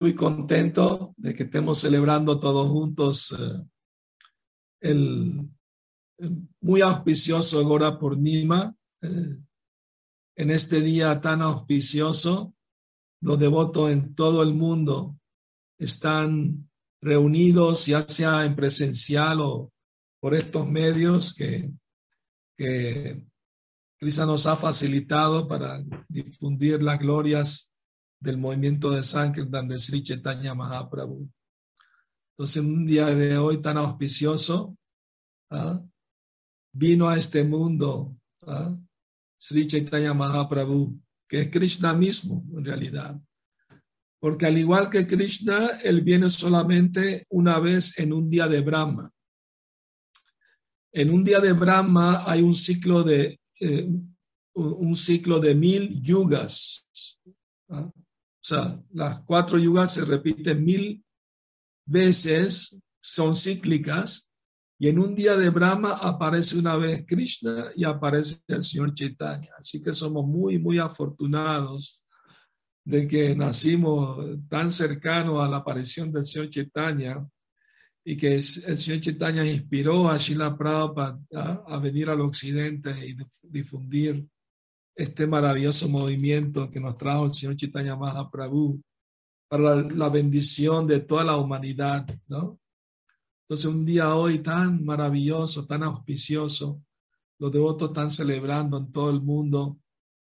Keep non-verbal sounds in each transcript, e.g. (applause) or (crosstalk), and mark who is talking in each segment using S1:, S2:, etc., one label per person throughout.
S1: muy contento de que estemos celebrando todos juntos eh, el, muy auspicioso Gora Purnima. Eh, en este día tan auspicioso, los devotos en todo el mundo están reunidos, ya sea en presencial o por estos medios que, que nos ha facilitado para difundir las glorias del movimiento de Sankirtan de Sri Chaitanya Mahaprabhu. Entonces, un día de hoy tan auspicioso, ¿ah? vino a este mundo ¿ah? Sri Chaitanya Mahaprabhu, que es Krishna mismo en realidad. Porque al igual que Krishna, él viene solamente una vez en un día de Brahma. En un día de Brahma hay un ciclo de, eh, un ciclo de mil yugas. ¿ah? O sea, las cuatro yugas se repiten mil veces, son cíclicas, y en un día de Brahma aparece una vez Krishna y aparece el Señor Chaitanya. Así que somos muy, muy afortunados de que nacimos tan cercanos a la aparición del Señor Chaitanya y que el Señor Chaitanya inspiró a Shila Prabhupada a venir al occidente y difundir este maravilloso movimiento que nos trajo el Señor Chaitanya Mahaprabhu para la, bendición de toda la humanidad, ¿no? Entonces un día hoy tan maravilloso, tan auspicioso, los devotos están celebrando en todo el mundo,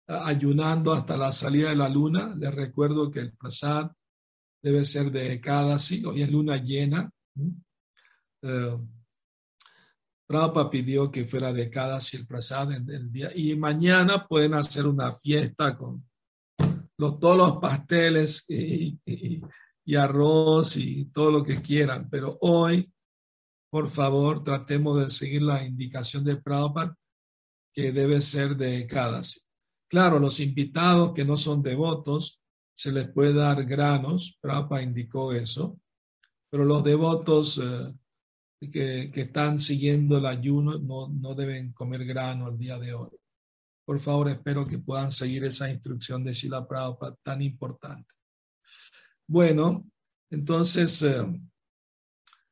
S1: ayunando hasta la salida de la luna. Les recuerdo que el prasad debe ser de cada siglo, hoy es luna llena. Prabhupada pidió que fuera de cada prasad en el día. Y mañana pueden hacer una fiesta con los, todos los pasteles y, y, arroz y todo lo que quieran. Pero hoy, por favor, tratemos de seguir la indicación de Prabhupada que debe ser de cada Claro, los invitados que no son devotos, se les puede dar granos. Prabhupada indicó eso. Pero los devotos... Eh, que, están siguiendo el ayuno no, no deben comer grano el día de hoy. Por favor, espero que puedan seguir esa instrucción de Shila Prabhupada tan importante. Bueno, entonces, eh,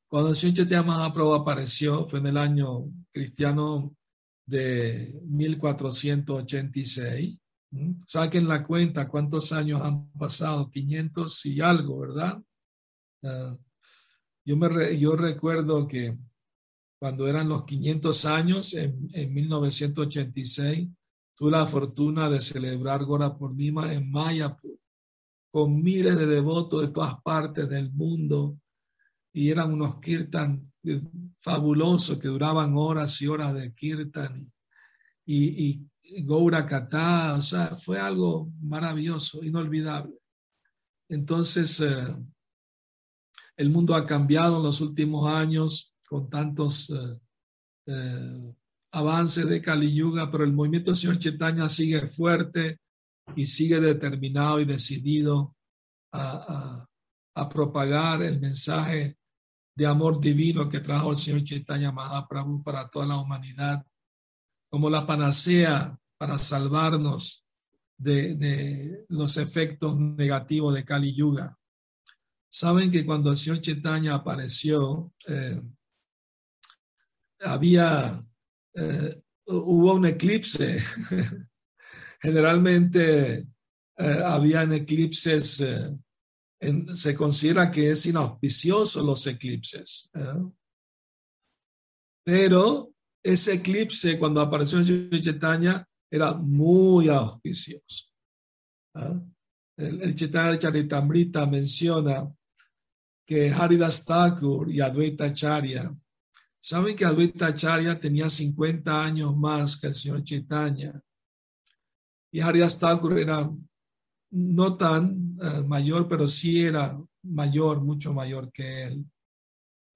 S1: cuando el Señor Chaitanya Mahaprabhu apareció, fue en el año cristiano de 1486. Saquen la cuenta cuántos años han pasado, 500 y algo, ¿verdad? Uh, yo, me yo recuerdo que cuando eran los 500 años, en, en 1986, tuve la fortuna de celebrar Gora Purnima en Mayapur, con miles de devotos de todas partes del mundo, y eran unos kirtan eh, fabulosos que duraban horas y horas de kirtan, y, y, Goura Kata, o sea, fue algo maravilloso, inolvidable. Entonces, eh, el mundo ha cambiado en los últimos años con tantos eh, eh, avances de Kali Yuga, pero el movimiento del Señor Chaitanya sigue fuerte y sigue determinado y decidido a, propagar el mensaje de amor divino que trajo el Señor Chaitanya Mahaprabhu para toda la humanidad, como la panacea para salvarnos de, de los efectos negativos de Kali Yuga. Saben que cuando el señor Chaitanya apareció, eh, había, eh, hubo un eclipse. (laughs) Generalmente eh, habían eclipses, en, se considera que es inauspicioso los eclipses. Pero ese eclipse, cuando apareció el señor Chaitanya, era muy auspicioso. El, el Charitamrita menciona que Haridas Thakur y Advaita Charya. Saben que Advaita Charya tenía 50 años más que el señor Chaitanya. Y Haridas Thakur era no tan uh, mayor, pero sí era mayor, mucho mayor que él.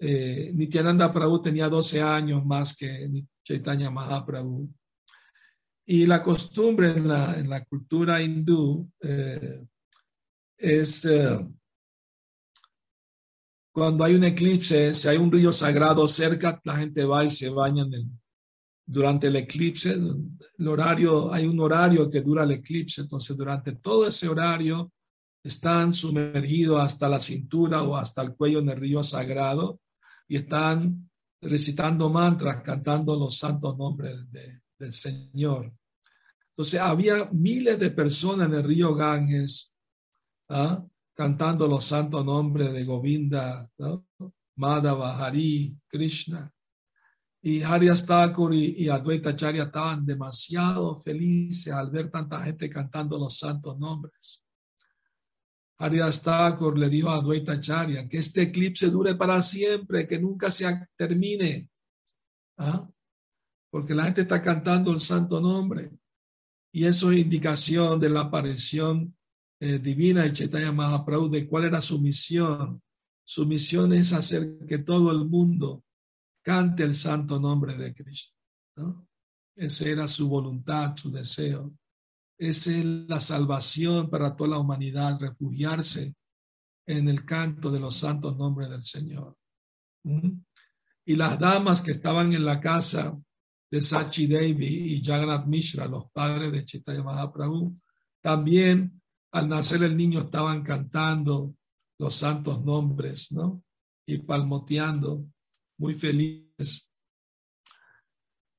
S1: Eh, Nityananda Prabhu tenía 12 años más que Chaitanya Mahaprabhu. Y la costumbre en la, en la cultura hindú eh, es uh, cuando hay un eclipse, si hay un río sagrado cerca, la gente va y se baña durante el eclipse. El horario, hay un horario que dura el eclipse, entonces durante todo ese horario están sumergidos hasta la cintura o hasta el cuello en el río sagrado y están recitando mantras, cantando los santos nombres del Señor. Entonces había miles de personas en el río Ganges ¿ah? cantando los santos nombres de Govinda, Madhava, Hari, Krishna. Y Harias Thakur y, y Advaita estaban demasiado felices al ver tanta gente cantando los santos nombres. Haridas Thakur le dijo a Advaita Charya que este eclipse dure para siempre, que nunca se termine. ¿Ah? Porque la gente está cantando el santo nombre. Y eso es indicación de la aparición eh, divina de Chaitanya Mahaprabhu, de cuál era su misión. Su misión es hacer que todo el mundo cante el santo nombre de Cristo. ¿no? Esa era su voluntad, su deseo. Esa es la salvación para toda la humanidad, refugiarse en el canto de los santos nombres del Señor. ¿Mm? Y las damas que estaban en la casa de Sachi Devi y Jagannath Mishra, los padres de Chaitanya Mahaprabhu, también al nacer el niño estaban cantando los santos nombres, ¿no? Y palmoteando, muy felices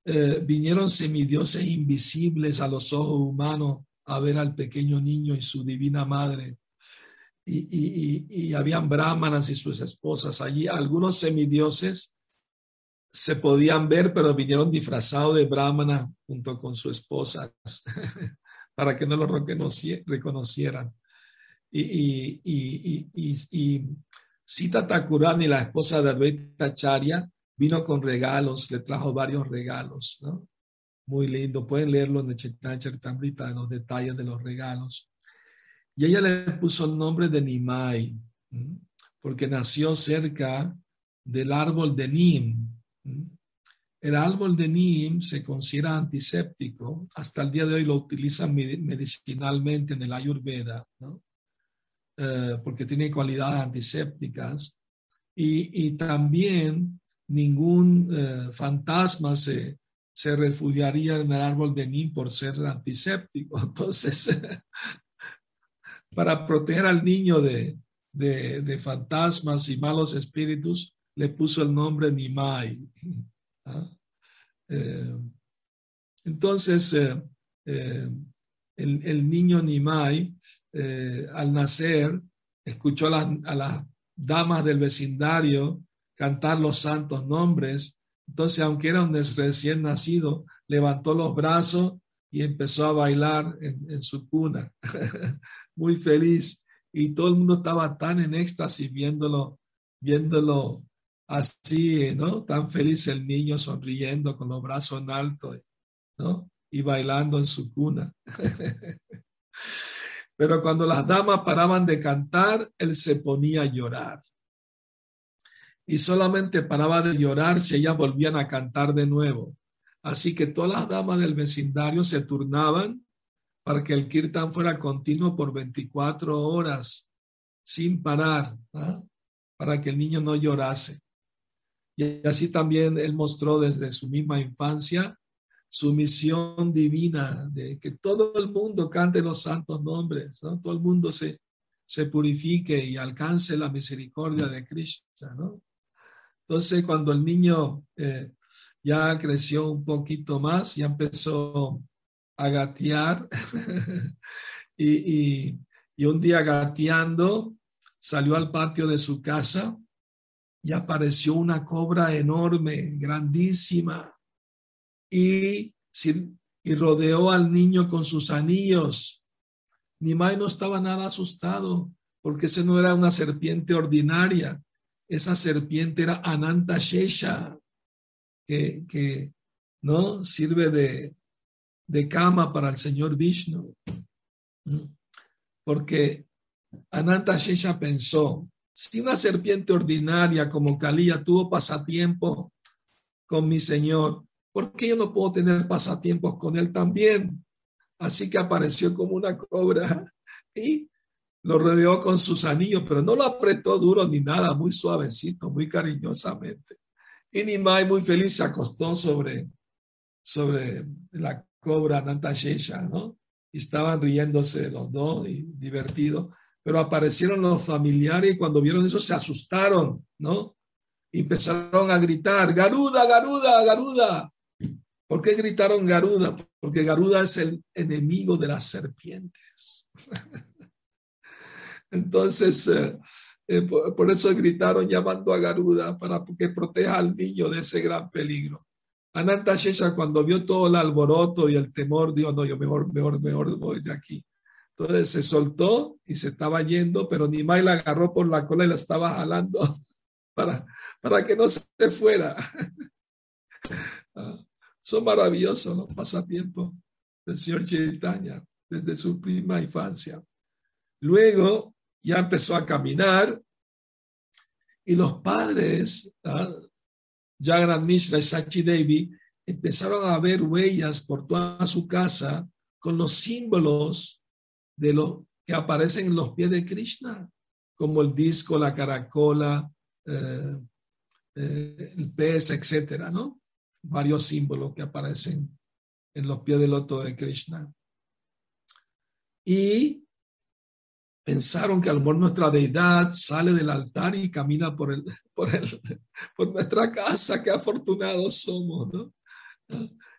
S1: eh, vinieron semidioses invisibles a los ojos humanos a ver al pequeño niño y su divina madre. Y, y, y, habían brahmanas y sus esposas allí. Algunos semidioses se podían ver, pero vinieron disfrazados de brahmana junto con sus esposas (laughs) para que no lo reconocieran. Y, y, y, y, y Sita Takurani, la esposa de Advaita Charya, Vino con regalos, le trajo varios regalos, ¿no? Muy lindo. Pueden leerlo en el Chaitanya los detalles de los regalos. Y ella le puso el nombre de Nimai, porque nació cerca del árbol de Nim. El árbol de Nim se considera antiséptico. Hasta el día de hoy lo utilizan medicinalmente en el Ayurveda. Eh, porque tiene cualidades antisépticas. Y, y también ningún eh, fantasma se, se refugiaría en el árbol de Nim por ser antiséptico. (laughs) Entonces, para proteger al niño de, de, fantasmas y malos espíritus, le puso el nombre Nimai. ¿Ah? Eh, entonces, eh, el, el, niño Nimai, al nacer, escuchó a las damas del vecindario cantar los santos nombres. Entonces, aunque era un recién nacido, levantó los brazos y empezó a bailar en, su cuna, (laughs) muy feliz. Y todo el mundo estaba tan en éxtasis viéndolo, viéndolo así, ¿no? Tan feliz el niño sonriendo con los brazos en alto, ¿no? Y bailando en su cuna. (laughs) Pero cuando las damas paraban de cantar, él se ponía a llorar y solamente paraba de llorar si ellas volvían a cantar de nuevo. Así que todas las damas del vecindario se turnaban para que el kirtan fuera continuo por 24 horas sin parar, ¿ah? para que el niño no llorase. Y así también él mostró desde su misma infancia su misión divina de que todo el mundo cante los santos nombres, todo el mundo se, se purifique y alcance la misericordia de Cristo. ¿no? Entonces, cuando el niño eh, ya creció un poquito más, ya empezó a gatear (laughs) y, un día gateando salió al patio de su casa y apareció una cobra enorme, grandísima, y, y rodeó al niño con sus anillos. Nimai no estaba nada asustado porque ese no era una serpiente ordinaria, esa serpiente era Ananta Shesha, que, que ¿no? sirve de, de cama para el señor Vishnu. Porque Ananta Shesha pensó, si una serpiente ordinaria como Kalía tuvo pasatiempo con mi señor, ¿por qué yo no puedo tener pasatiempos con él también? Así que apareció como una cobra (laughs) y lo rodeó con sus anillos, pero no lo apretó duro ni nada, muy suavecito, muy cariñosamente. Y Nimai, muy feliz, se acostó sobre, sobre la cobra Nantashesha, ¿no? Y estaban riéndose los dos y divertidos. Pero aparecieron los familiares y cuando vieron eso se asustaron, ¿no? Y empezaron a gritar, Garuda, Garuda, Garuda. ¿Por qué gritaron Garuda? Porque Garuda es el enemigo de las serpientes. (laughs) Entonces, eh, eh, por, eso gritaron llamando a Garuda para que proteja al niño de ese gran peligro. Ananta Shesha cuando vio todo el alboroto y el temor, dijo, no, yo mejor, mejor, mejor voy de aquí. Entonces se soltó y se estaba yendo, pero Nimai la agarró por la cola y la estaba jalando (laughs) para, para que no se fuera. (laughs) Ah, son maravillosos los pasatiempos del señor Chaitanya desde su prima infancia. Luego ya empezó a caminar y los padres, Jagran Mishra y Sachi Devi, empezaron a ver huellas por toda su casa con los símbolos de los que aparecen en los pies de Krishna, como el disco, la caracola, eh, eh, el pez, etcétera, ¿no? Varios símbolos que aparecen en los pies del loto de Krishna. Y pensaron que al mejor nuestra deidad sale del altar y camina por, el, (laughs) por, el, por nuestra casa, qué afortunados somos, ¿no?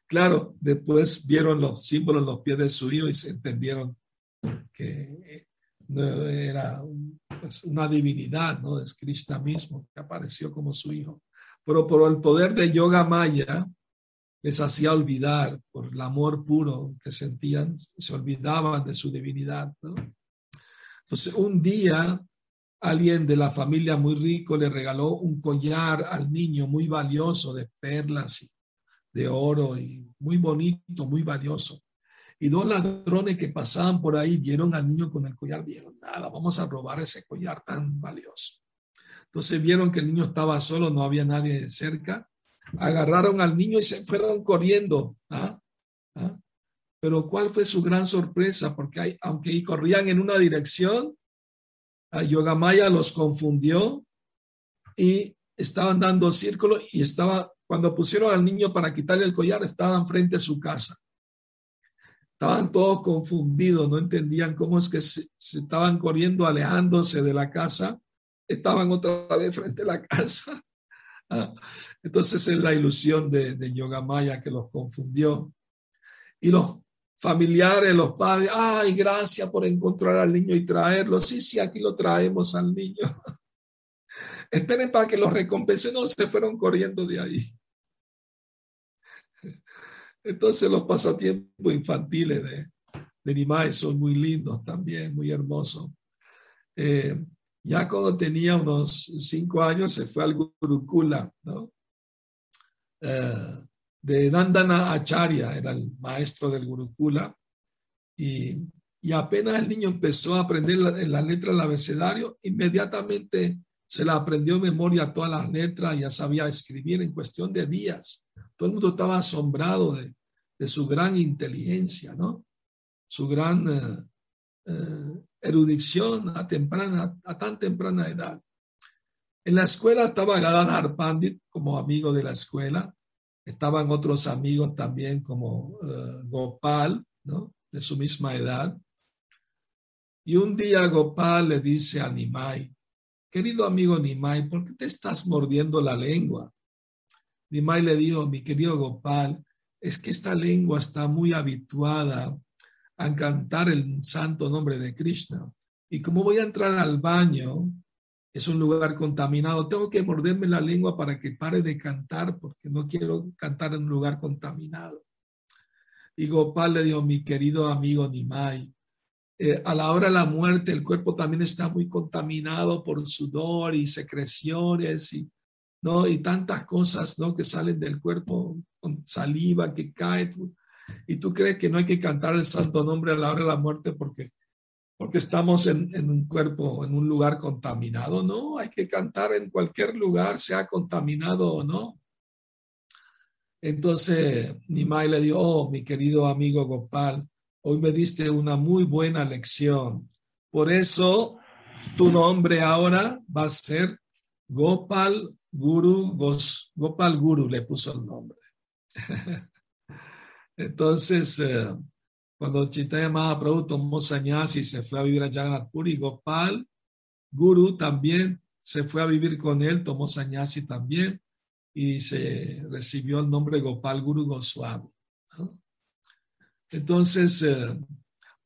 S1: Claro, después vieron los símbolos en los pies de su hijo y se entendieron que no era pues, una divinidad, ¿no? Es Krishna mismo que apareció como su hijo. Pero por el poder de Yoga Maya les hacía olvidar, por el amor puro que sentían, se olvidaban de su divinidad. Entonces, un día alguien de la familia muy rico le regaló un collar al niño muy valioso de perlas y de oro y muy bonito, muy valioso. Y dos ladrones que pasaban por ahí vieron al niño con el collar, dijeron, nada, vamos a robar ese collar tan valioso. Entonces vieron que el niño estaba solo, no había nadie cerca, agarraron al niño y se fueron corriendo. ¿ah? ¿Ah? Pero ¿cuál fue su gran sorpresa? Porque hay, aunque corrían en una dirección, a Yogamaya los confundió y estaban dando círculo y estaba, cuando pusieron al niño para quitarle el collar, estaban frente a su casa. Estaban todos confundidos, no entendían cómo es que se, estaban corriendo, alejándose de la casa, estaban otra vez frente a la casa. (laughs) Ah, entonces es la ilusión de, de Yogamaya que los confundió. Y los familiares, los padres, ay, gracias por encontrar al niño y traerlo. Sí, sí, aquí lo traemos al niño. (laughs) Esperen para que los recompensen. No, se fueron corriendo de ahí. Entonces los pasatiempos infantiles de, de Nimai son muy lindos también, muy hermosos. Eh, ya cuando tenía unos cinco años se fue al Gurukula, ¿no? Eh, de Dandana Acharya, era el maestro del Gurukula, y, y apenas el niño empezó a aprender la, la letra del abecedario, inmediatamente se la aprendió en memoria todas las letras, ya sabía escribir en cuestión de días. Todo el mundo estaba asombrado de, su gran inteligencia, ¿no? Su gran eh, eh, erudición a, temprana, a tan temprana edad. En la escuela estaba Gadadhar Pandit como amigo de la escuela, Estaban otros amigos también como uh, Gopal, ¿no? De su misma edad. Y un día Gopal le dice a Nimai, querido amigo Nimai, ¿por qué te estás mordiendo la lengua? Nimai le dijo, mi querido Gopal, es que esta lengua está muy habituada a cantar el santo nombre de Krishna. Y como voy a entrar al baño, es un lugar contaminado. Tengo que morderme la lengua para que pare de cantar porque no quiero cantar en un lugar contaminado. Y Gopal le dijo, mi querido amigo Nimai, eh, a la hora de la muerte el cuerpo también está muy contaminado por sudor y secreciones y, ¿no? y tantas cosas ¿no? que salen del cuerpo con saliva que cae. Y tú crees que no hay que cantar el santo nombre a la hora de la muerte porque porque estamos en, un cuerpo, en un lugar contaminado. No, hay que cantar en cualquier lugar, sea contaminado o no. Entonces Nimai le dijo, oh, mi querido amigo Gopal, hoy me diste una muy buena lección. Por eso tu nombre ahora va a ser Gopal Guru, Gopal Guru le puso el nombre. (laughs) Entonces, eh, cuando Chaitanya Mahaprabhu tomó sannyasi y se fue a vivir a Jagannath Puri, Gopal Guru también se fue a vivir con él, tomó sannyasi también y se recibió el nombre Gopal Guru Goswami. Entonces, eh,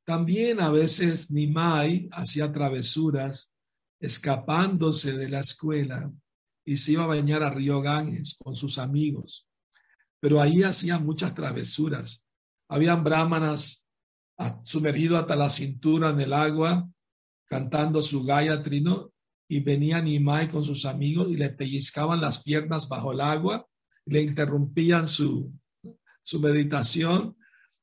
S1: también a veces Nimai hacía travesuras escapándose de la escuela y se iba a bañar a Río Ganges con sus amigos. Pero ahí hacía muchas travesuras. Habían brahmanas sumergidos hasta la cintura en el agua, cantando su Gayatri, ¿no? Y venía Nimai con sus amigos y le pellizcaban las piernas bajo el agua, le interrumpían su, su meditación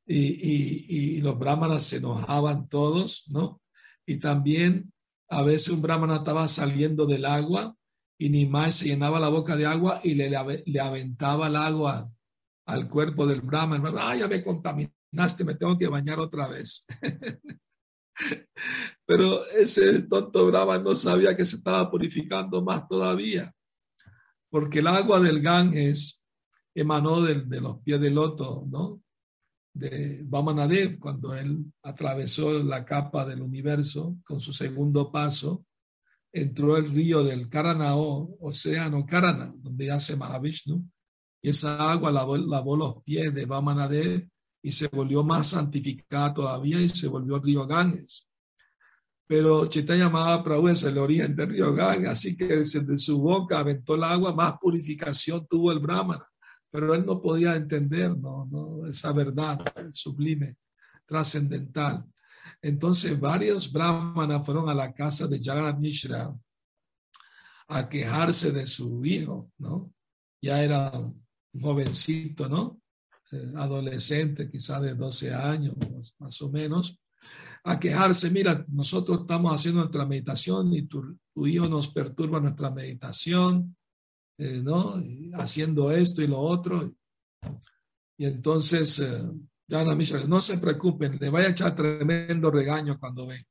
S1: y, los brahmanas se enojaban todos, ¿no? Y también a veces un brahmana estaba saliendo del agua y Nimai se llenaba la boca de agua y le, le aventaba el agua al cuerpo del brahman. Ah, ya me contaminaste, me tengo que bañar otra vez. (laughs) Pero ese tonto brahman no sabía que se estaba purificando más todavía, porque el agua del Ganges emanó de, de los pies del loto, ¿no? de Vamanadev cuando él atravesó la capa del universo con su segundo paso, entró el río del Karanao, océano Karana, donde yace Mahavishnu, y esa agua lavó, los pies de Vamanadev y se volvió más santificada todavía y se volvió el río Ganges. Pero Chaitanya Mahaprabhu es el origen del río Ganges, así que desde su boca aventó el agua, más purificación tuvo el Brahmana pero él no podía entender ¿no? ¿no? esa verdad sublime, trascendental. Entonces varios brahmanas fueron a la casa de Jagannath Mishra a quejarse de su hijo, ¿no? Ya era un jovencito, ¿no? Eh, adolescente, quizá de 12 años, más, o menos, a quejarse, mira, nosotros estamos haciendo nuestra meditación y tu, hijo nos perturba nuestra meditación, eh, ¿no? Haciendo esto y lo otro. Y entonces, eh, no se preocupen, le vaya a echar tremendo regaño cuando ven.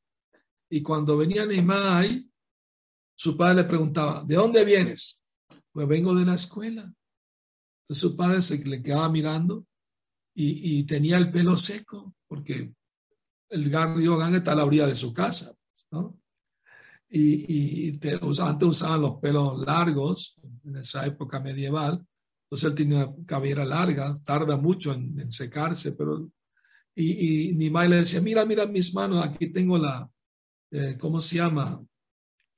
S1: Y cuando venía Nimai, su padre le preguntaba, ¿de dónde vienes? Pues vengo de la escuela. Entonces su padre se le quedaba mirando y, tenía el pelo seco, porque el río Gang está a la orilla de su casa, ¿no? y, y antes usaban los pelos largos en esa época medieval, entonces él tenía una cabellera larga, tarda mucho en, secarse, pero y, y Nimai le decía, mira, mira mis manos, aquí tengo la, eh, ¿cómo se llama?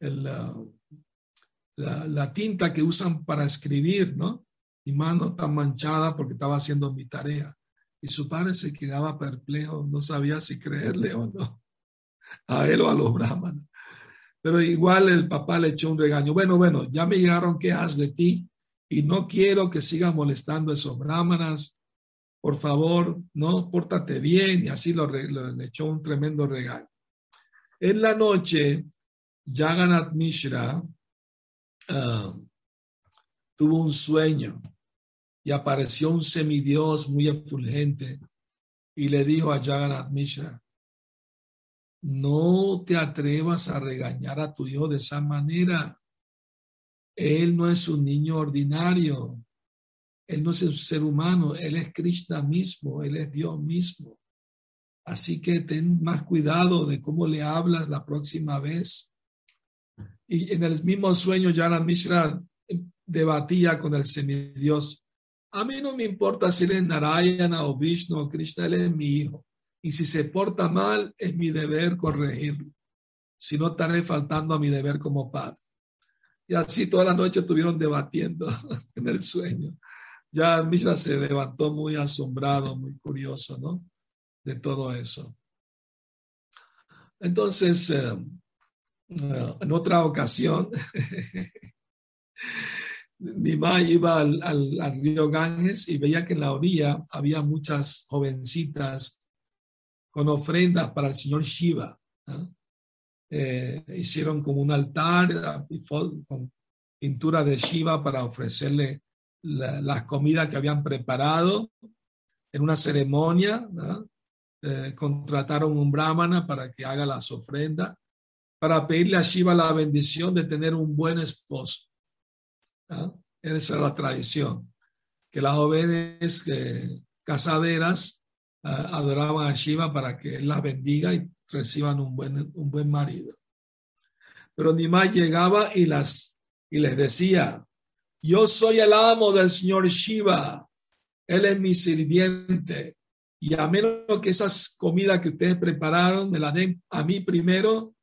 S1: El, la, la, tinta que usan para escribir, ¿no? Mi mano está manchada porque estaba haciendo mi tarea. Y su padre se quedaba perplejo, no sabía si creerle o no, a él o a los brahmanes. Pero igual el papá le echó un regaño. Bueno, bueno, ya me llegaron quejas de ti y no quiero que sigan molestando a esos brahmanas. Por favor, no, pórtate bien. Y así lo, le echó un tremendo regaño. En la noche, Jagannath Mishra ah, tuvo un sueño y apareció un semidios muy efulgente y le dijo a Jagannath Mishra, no te atrevas a regañar a tu hijo de esa manera. Él no es un niño ordinario. Él no es un ser humano. Él es Krishna mismo. Él es Dios mismo. Así que ten más cuidado de cómo le hablas la próxima vez. Y en el mismo sueño, Jana Mishra debatía con el semidios. A mí no me importa si él es Narayana o Vishnu o Krishna, él es mi hijo y si se porta mal, es mi deber corregirlo. Si no, estaré faltando a mi deber como padre. Y así toda la noche estuvieron debatiendo (laughs) en el sueño. Ya Mishra se levantó muy asombrado, muy curioso, ¿no? De todo eso. Entonces, eh, eh, en otra ocasión, (laughs) Nimai iba al, al, río Ganges y veía que en la orilla había muchas jovencitas con ofrendas para el señor Shiva. Eh, hicieron como un altar con pintura de Shiva para ofrecerle las comidas que habían preparado en una ceremonia. Eh, contrataron un brahmana para que haga las ofrendas, para pedirle a Shiva la bendición de tener un buen esposo. Esa es la tradición, que las jóvenes eh, casaderas adoraban a Shiva para que él las bendiga y reciban un buen, un buen marido. Pero Nimai llegaba y, las, y les decía, yo soy el amo del señor Shiva, él es mi sirviente, y a menos que esas comidas que ustedes prepararon me las den a mí primero,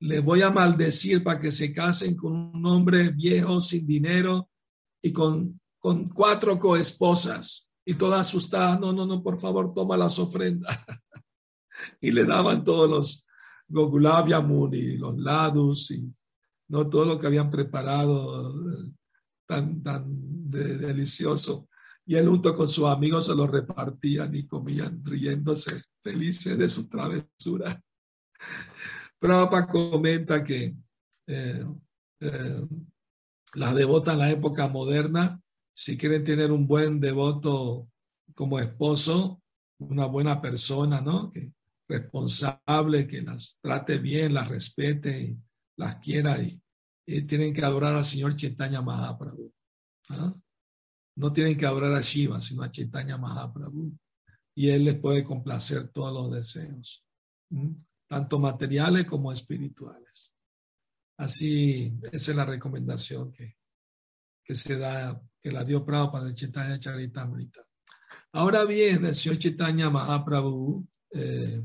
S1: les voy a maldecir para que se casen con un hombre viejo, sin dinero y con, con cuatro coesposas. Y todas asustadas, no, no, no, por favor, toma las ofrendas. (laughs) y le daban todos los gogulabiamun y los ladus y no todo lo que habían preparado eh, tan, tan delicioso. Y él junto con sus amigos se lo repartían y comían riéndose, felices de su travesura. (laughs) Prabhupada comenta que eh, eh, las devotas en la época moderna, si quieren tener un buen devoto como esposo, una buena persona, ¿no? Responsable, que las trate bien, las respete, las quiera y, tienen que adorar al Señor Chaitanya Mahaprabhu. ¿ah? No tienen que adorar a Shiva, sino a Chaitanya Mahaprabhu. Y Él les puede complacer todos los deseos tanto materiales como espirituales. Así, esa es la recomendación que se da, que la dio Prabhupada de Chaitanya Charitamrita. Ahora bien, el señor Chaitanya Mahaprabhu eh,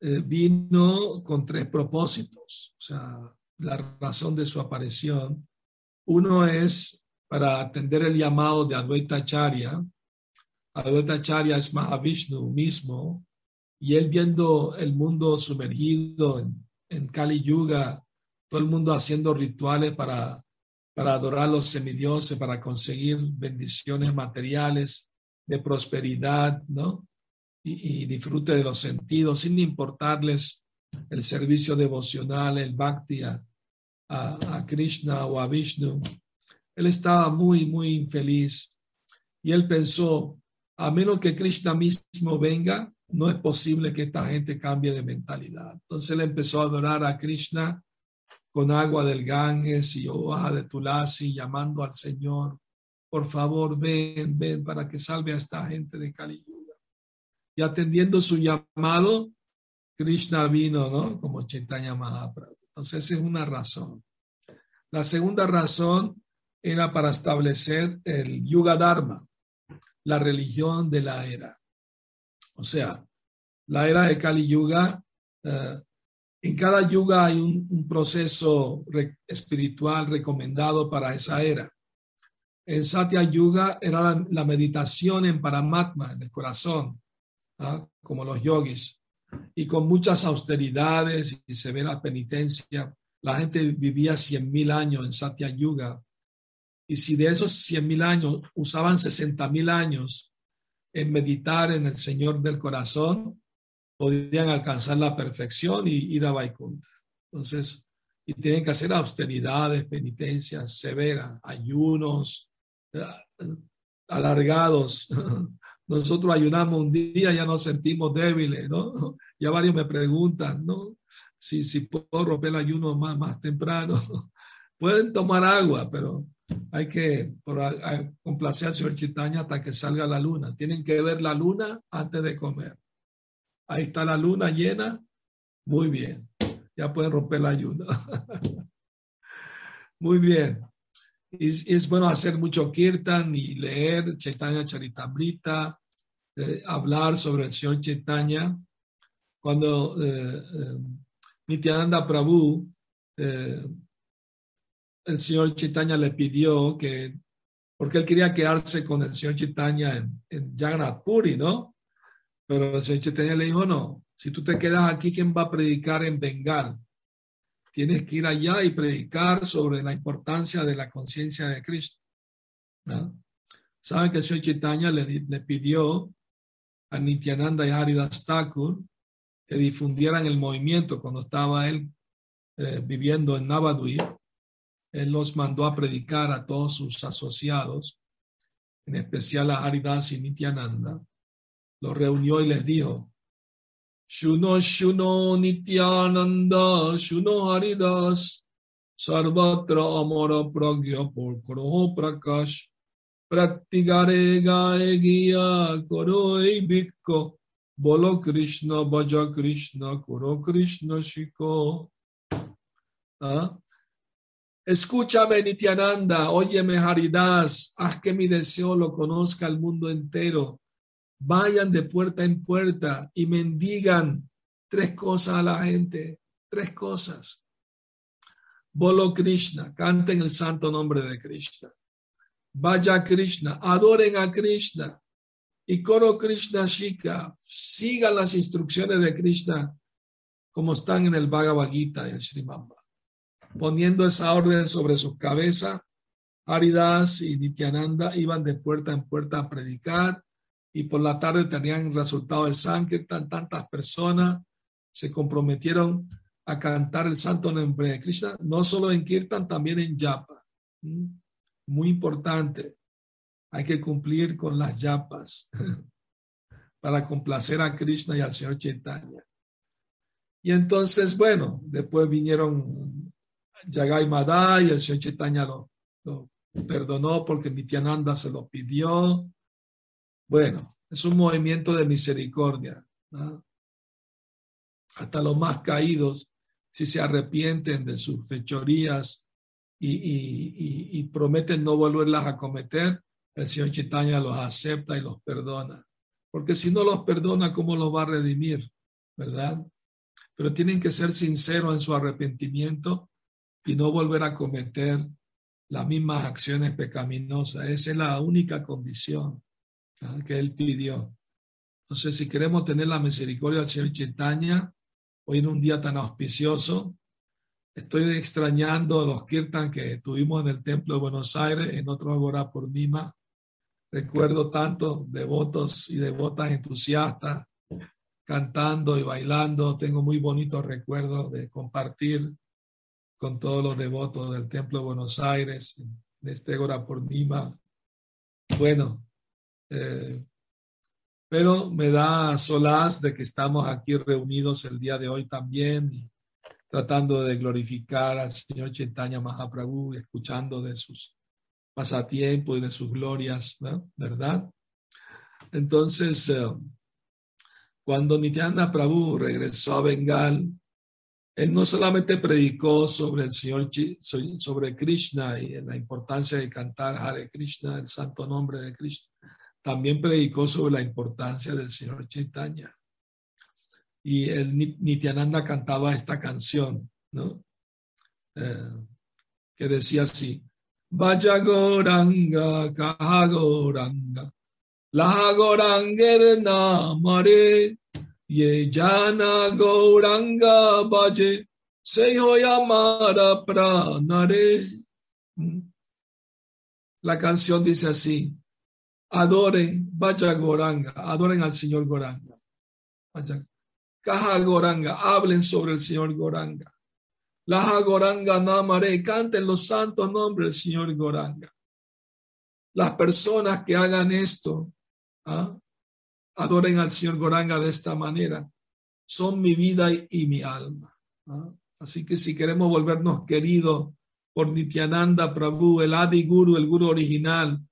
S1: eh, vino con tres propósitos. O sea, la razón de su aparición. Uno es para atender el llamado de Advaita Charya. Advaita Charya es Mahavishnu mismo, y él viendo el mundo sumergido en, Kali Yuga, todo el mundo haciendo rituales para, para adorar a los semidioses, para conseguir bendiciones materiales de prosperidad, ¿no? Y, disfrute de los sentidos, sin importarles el servicio devocional, el bhakti a, a Krishna o a Vishnu. Él estaba muy, muy infeliz y él pensó, a menos que Krishna mismo venga, no es posible que esta gente cambie de mentalidad. Entonces él empezó a adorar a Krishna con agua del Ganges y hoja de Tulasi, llamando al Señor, por favor, ven, ven para que salve a esta gente de Kali Yuga. Y atendiendo su llamado, Krishna vino, ¿no? Como Chaitanya Mahaprabhu. Entonces esa es una razón. La segunda razón era para establecer el Yuga Dharma, la religión de la era. O sea, la era de Kali Yuga, eh, en cada yuga hay un, proceso espiritual recomendado para esa era. En Satya Yuga era la, meditación en Paramatma, en el corazón, ¿ah? como los yogis, y con muchas austeridades y severa penitencia. La gente vivía cien mil años en Satya Yuga. Y si de esos cien mil años usaban sesenta mil años en meditar en el Señor del corazón, podían alcanzar la perfección y ir a Vaikunta. Entonces, y tienen que hacer austeridades, penitencias severas, ayunos eh, alargados. (laughs) Nosotros ayunamos un día, ya nos sentimos débiles, ¿no? (laughs) Ya varios me preguntan, ¿no? Si, si puedo romper el ayuno más, más temprano. (laughs) Pueden tomar agua, pero hay que complacer al señor Chitaña hasta que salga la luna. Tienen que ver la luna antes de comer. Ahí está la luna llena. Muy bien. Ya pueden romper la ayuda. (laughs) Muy bien. Y, es bueno hacer mucho kirtan y leer Chaitanya Charitamrita, eh, hablar sobre el señor Chaitanya. Cuando eh, eh, Nityananda Prabhu el señor Chaitanya le pidió que, porque él quería quedarse con el señor Chaitanya en, en Jagannath Puri, ¿no? Pero el señor Chaitanya le dijo, no, si tú te quedas aquí, ¿quién va a predicar en Bengal? Tienes que ir allá y predicar sobre la importancia de la conciencia de Cristo. ¿no? Saben que el señor le pidió a Nityananda y Haridas Thakur que difundieran el movimiento cuando estaba él eh, viviendo en Navadvip él los mandó a predicar a todos sus asociados, en especial a Haridas y Nityananda. Los reunió y les dijo, Shuno Shuno Nityananda, Shuno Haridas, Sarvatra Amara Pragya por Prakash, Pratigare gae guía bikko. Bolo Krishna, Bhaja Krishna, Kuro Krishna Shiko. ¿Ah? Escúchame, Nityananda, óyeme, Haridas, haz que mi deseo lo conozca el mundo entero. Vayan de puerta en puerta y mendigan tres cosas a la gente, tres cosas. Bolo Krishna, canten el santo nombre de Krishna. Vaya Krishna, adoren a Krishna. Y Koro Krishna Shika, sigan las instrucciones de Krishna como están en el Bhagavad Gita y el Srimamba poniendo esa orden sobre su cabeza, Haridas y Nityananda iban de puerta en puerta a predicar y por la tarde tenían resultado del Sankirtan. Tantas personas se comprometieron a cantar el santo nombre de Krishna, no solo en Kirtan, también en Yapa. Muy importante. Hay que cumplir con las yapas (laughs) para complacer a Krishna y al Señor Chaitanya. Y entonces, bueno, después vinieron Yagai Madai, el señor Chaitanya lo, perdonó porque Nityananda se lo pidió. Bueno, es un movimiento de misericordia. Hasta los más caídos, si se arrepienten de sus fechorías y, y, prometen no volverlas a cometer, el Señor Chaitanya los acepta y los perdona. Porque si no los perdona, ¿cómo los va a redimir? ¿Verdad? Pero tienen que ser sinceros en su arrepentimiento y no volver a cometer las mismas acciones pecaminosas. Esa es la única condición que él pidió. Entonces, si queremos tener la misericordia del Señor Chaitanya, hoy en un día tan auspicioso, estoy extrañando los kirtan que tuvimos en el Templo de Buenos Aires, en otro Agora por Nima. Recuerdo tantos devotos y devotas entusiastas cantando y bailando. Tengo muy bonitos recuerdos de compartir con todos los devotos del Templo de Buenos Aires, de este Gora por Nima. Bueno, eh, pero me da solaz de que estamos aquí reunidos el día de hoy también y tratando de glorificar al Señor Chaitanya Mahaprabhu, escuchando de sus pasatiempos y de sus glorias, ¿verdad? Entonces, eh, cuando Nityananda Prabhu regresó a Bengal, él no solamente predicó sobre el Señor, sobre Krishna y la importancia de cantar Hare Krishna, el santo nombre de Krishna, también predicó sobre la importancia del Señor Chaitanya. Y el Nityananda cantaba esta canción, ¿no? Eh, que decía así, Vaya Goranga, Kaha Goranga, La Goranga Mare, Ye jana gauranga baje, se amara pranare. La canción dice así, adoren, vaya Goranga, adoren al Señor Goranga. Vaya, Caja Goranga, hablen sobre el Señor Goranga. Laja Goranga Namare, canten los santos nombres del Señor Goranga. Las personas que hagan esto, ¿ah? adoren al Señor Goranga de esta manera. Son mi vida y, mi alma. Así que si queremos volvernos queridos por Nityananda Prabhu, el Adi Guru, el Guru original,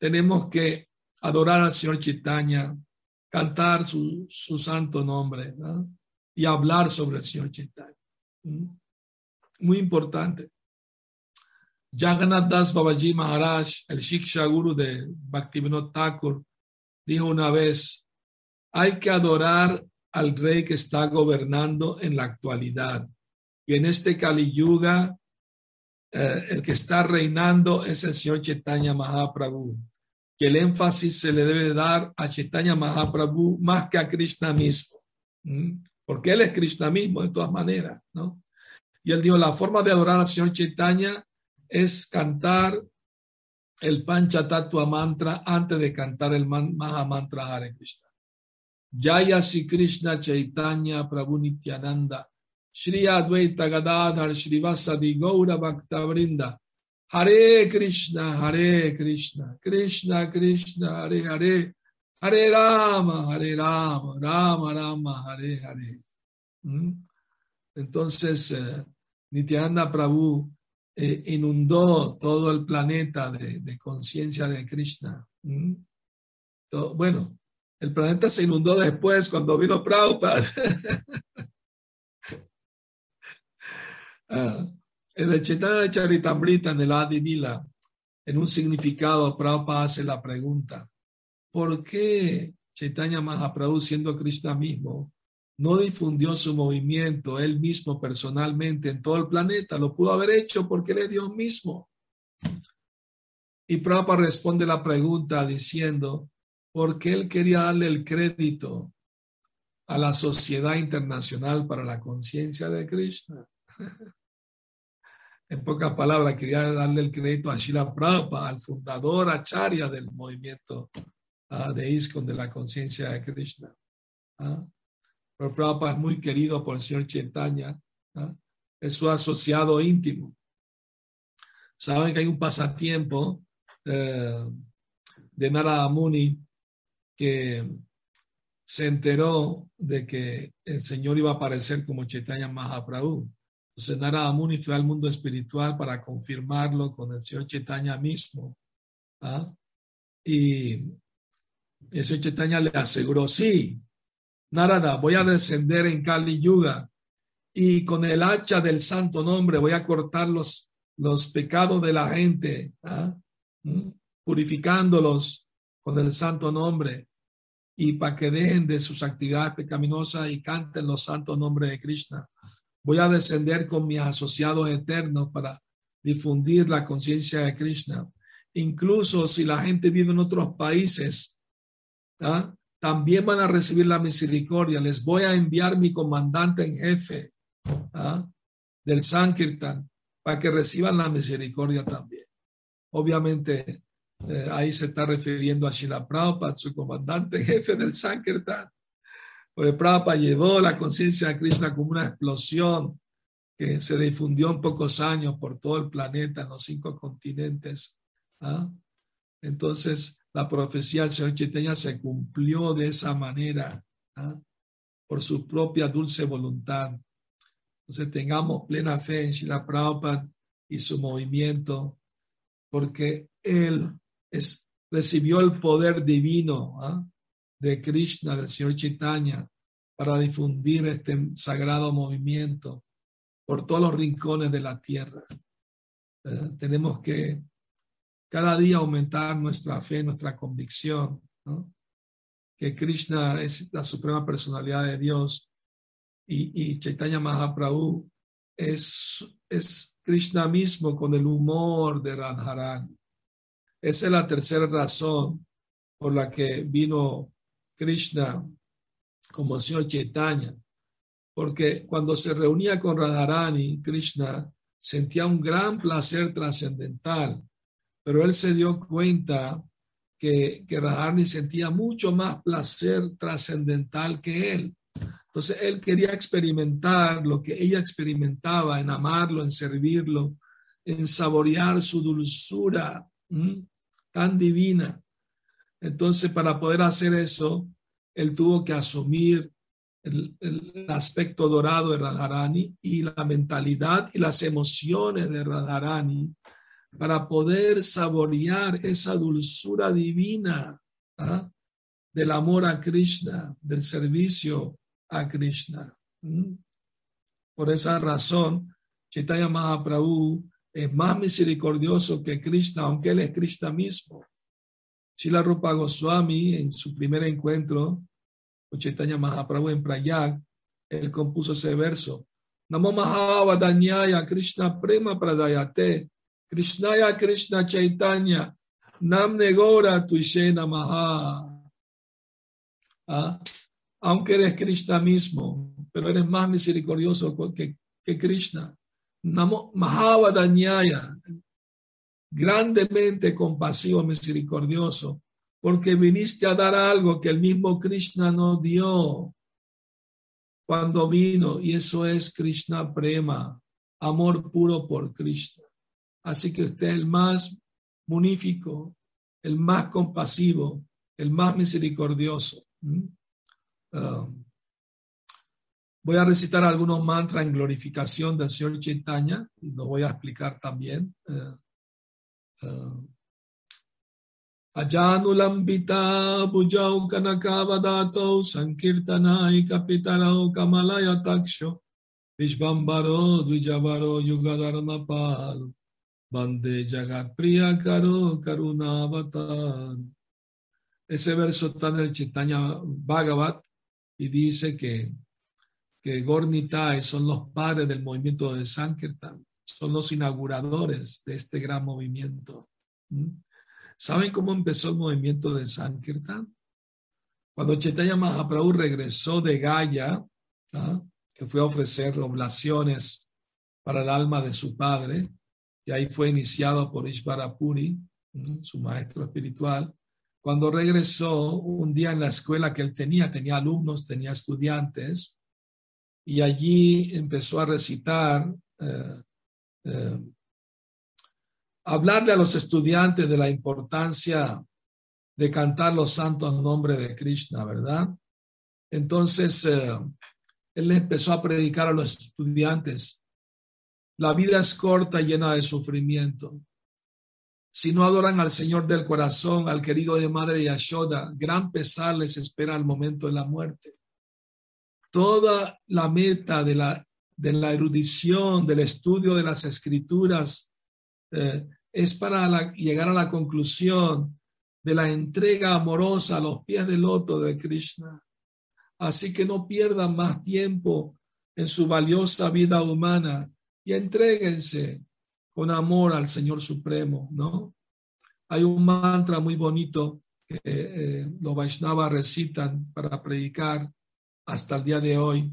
S1: tenemos que adorar al Señor Chaitanya, cantar su, santo nombre y hablar sobre el Señor Chaitanya. Muy importante. Jagannath Das Babaji Maharaj, el Shiksha Guru de Bhaktivinoda Thakur, dijo una vez, hay que adorar al rey que está gobernando en la actualidad. Y en este Kali Yuga, eh, el que está reinando es el señor Chaitanya Mahaprabhu. Que el énfasis se le debe dar a Chaitanya Mahaprabhu más que a Krishna mismo. Porque él es Krishna mismo de todas maneras, ¿no? Y él dijo, la forma de adorar al señor Chaitanya es cantar el Pancha Tatua Mantra antes de cantar el Maha Mantra Hare Krishna. Jaya Sri Krishna Chaitanya Prabhu Nityananda Shri Advaita Gadadhar Shri Vasadi Gaura Bhakta Vrinda Hare Krishna Hare Krishna Krishna Krishna Hare Hare Hare Rama Hare Rama Rama Rama Hare Hare ¿Mm? Entonces, eh, Nityananda Prabhu eh, inundó todo el planeta de, conciencia de Krishna. bueno, el planeta se inundó después cuando vino Prabhupada. (laughs) Ah, el Chaitanya Charitamrita, en el Adi Nila, en un significado, Prabhupada hace la pregunta, ¿por qué Chaitanya Mahaprabhu, siendo Krishna mismo, no difundió su movimiento él mismo personalmente en todo el planeta. Lo pudo haber hecho porque él es Dios mismo. Y Prabhupada responde la pregunta diciendo, porque él quería darle el crédito a la Sociedad Internacional para la Conciencia de Krishna. (laughs) en pocas palabras, quería darle el crédito a Shila Prabhupada, al fundador acharya del movimiento ah, de ISKCON de la conciencia de Krishna. Ah. Pero Prabhupada es muy querido por el señor Chaitanya, es su asociado íntimo. Saben que hay un pasatiempo eh, de Narada Muni que se enteró de que el Señor iba a aparecer como Chaitanya Mahaprabhu. Entonces Narada Muni fue al mundo espiritual para confirmarlo con el señor Chaitanya mismo. Y el señor Chaitanya le aseguró, sí, Narada, voy a descender en Kali Yuga y con el hacha del santo nombre voy a cortar los, los pecados de la gente, ¿ah? ¿Mm? purificándolos con el santo nombre y para que dejen de sus actividades pecaminosas y canten los santos nombres de Krishna. Voy a descender con mis asociados eternos para difundir la conciencia de Krishna. Incluso si la gente vive en otros países, también van a recibir la misericordia. Les voy a enviar mi comandante en jefe del Sankirtan para que reciban la misericordia también. Obviamente, eh, ahí se está refiriendo a Shila Prabhupada, su comandante en jefe del Sankirtan. Porque Prabhupada llevó la conciencia de Krishna como una explosión que se difundió en pocos años por todo el planeta, en los cinco continentes. ¿ah? Entonces, la profecía del Señor Chaitanya se cumplió de esa manera, ¿ah? por su propia dulce voluntad. Entonces tengamos plena fe en Shila Prabhupada y su movimiento, porque él recibió el poder divino ¿ah? De Krishna, del Señor Chaitanya, para difundir este sagrado movimiento por todos los rincones de la tierra. ¿Eh? Tenemos que cada día aumentar nuestra fe, nuestra convicción, que Krishna es la suprema personalidad de Dios y, y Chaitanya Mahaprabhu es, es Krishna mismo con el humor de Radharani. Esa es la tercera razón por la que vino Krishna como Señor Chaitanya, porque cuando se reunía con Radharani, Krishna sentía un gran placer trascendental pero él se dio cuenta que, que sentía mucho más placer trascendental que él. Entonces él quería experimentar lo que ella experimentaba, en amarlo, en servirlo, en saborear su dulzura tan divina. Entonces para poder hacer eso, él tuvo que asumir el, aspecto dorado de Radharani y la mentalidad y las emociones de Radharani para poder saborear esa dulzura divina ¿ah? del amor a Krishna, del servicio a Krishna. Por esa razón, Chaitanya Mahaprabhu es más misericordioso que Krishna, aunque él es Krishna mismo. Srila Rupa Goswami, en su primer encuentro Chaitanya Mahaprabhu en Prayag, él compuso ese verso. Namo Mahavadanyaya Krishna Prema Pradayate Krishnaya Krishna Chaitanya, Nam Negora Tuishena Maha. ¿Ah? Aunque eres Krishna mismo, pero eres más misericordioso que, que Krishna. Namo Mahavadanyaya, grandemente compasivo, misericordioso, porque viniste a dar algo que el mismo Krishna no dio cuando vino, y eso es Krishna Prema, amor puro por Krishna. Así que usted es el más munífico, el más compasivo, el más misericordioso. Um, Voy a recitar algunos mantras en glorificación del Señor Chaitanya y lo voy a explicar también. Uh, uh, Ajanulambita bujau kanakavadato sankirtanai kapitarau kamalaya taksho Vishvambaro Dvijavaro Yugadharma Palo Bande Jagat Priya Karo Karunavatar. Ese verso está en el Chaitanya Bhagavat y dice que, que Gornitai son los padres del movimiento de Sankirtan, son los inauguradores de este gran movimiento. ¿Mm? ¿Saben cómo empezó el movimiento de Sankirtan? Cuando Chaitanya Mahaprabhu regresó de Gaya, ¿ah? que fue a ofrecer oblaciones para el alma de su padre, y ahí fue iniciado por Ishvarapuri, su maestro espiritual. Cuando regresó un día en la escuela que él tenía, tenía alumnos, tenía estudiantes, y allí empezó a recitar, eh, eh, hablarle a los estudiantes de la importancia de cantar los santos nombres de Krishna, ¿verdad? Entonces, eh, él empezó a predicar a los estudiantes. La vida es corta y llena de sufrimiento. Si no adoran al Señor del corazón, al querido de Madre Yashoda, gran pesar les espera al momento de la muerte. Toda la meta de la, de la erudición, del estudio de las escrituras, eh, es para llegar a la conclusión de la entrega amorosa a los pies del loto de Krishna. Así que no pierdan más tiempo en su valiosa vida humana y entréguense con amor al Señor Supremo, ¿no? Hay un mantra muy bonito que eh, los Vaishnavas recitan para predicar hasta el día de hoy.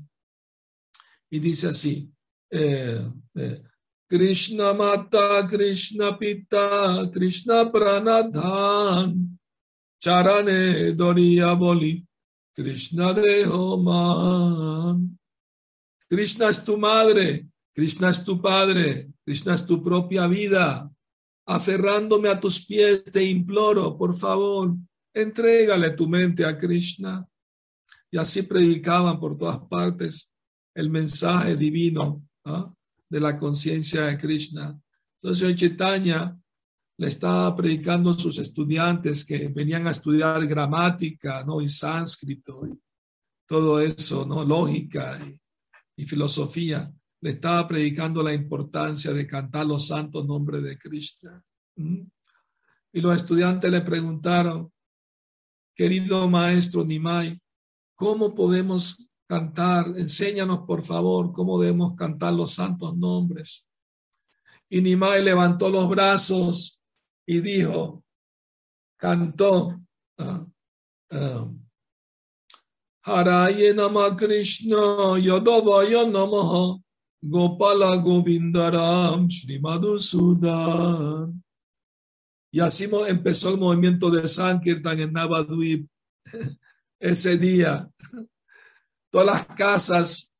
S1: Y dice así, eh, eh, Krishna Mata, Krishna Pita, Krishna Pranadhan, Charane Doria Boli, Krishna dejo man. Krishna es tu madre, Krishna es tu padre, Krishna es tu propia vida. Aferrándome a tus pies, te imploro, por favor, entrégale tu mente a Krishna. Y así predicaban por todas partes el mensaje divino ¿ah? de la conciencia de Krishna. Entonces, Chaitanya le estaba predicando a sus estudiantes que venían a estudiar gramática, ¿no? Y sánscrito y todo eso, ¿no? Lógica y, filosofía. Le estaba predicando la importancia de cantar los santos nombres de Krishna. Y los estudiantes le preguntaron, querido maestro Nimai, ¿cómo podemos cantar? Enséñanos, por favor, cómo debemos cantar los santos nombres. Y Nimai levantó los brazos y dijo, cantó, uh, um, Haraye Krishna Yadavaya Namaha Gopala Govindaram Sri Madhusudan. Y así empezó el movimiento de Sankirtan en Navadvip (laughs) ese día. Todas las casas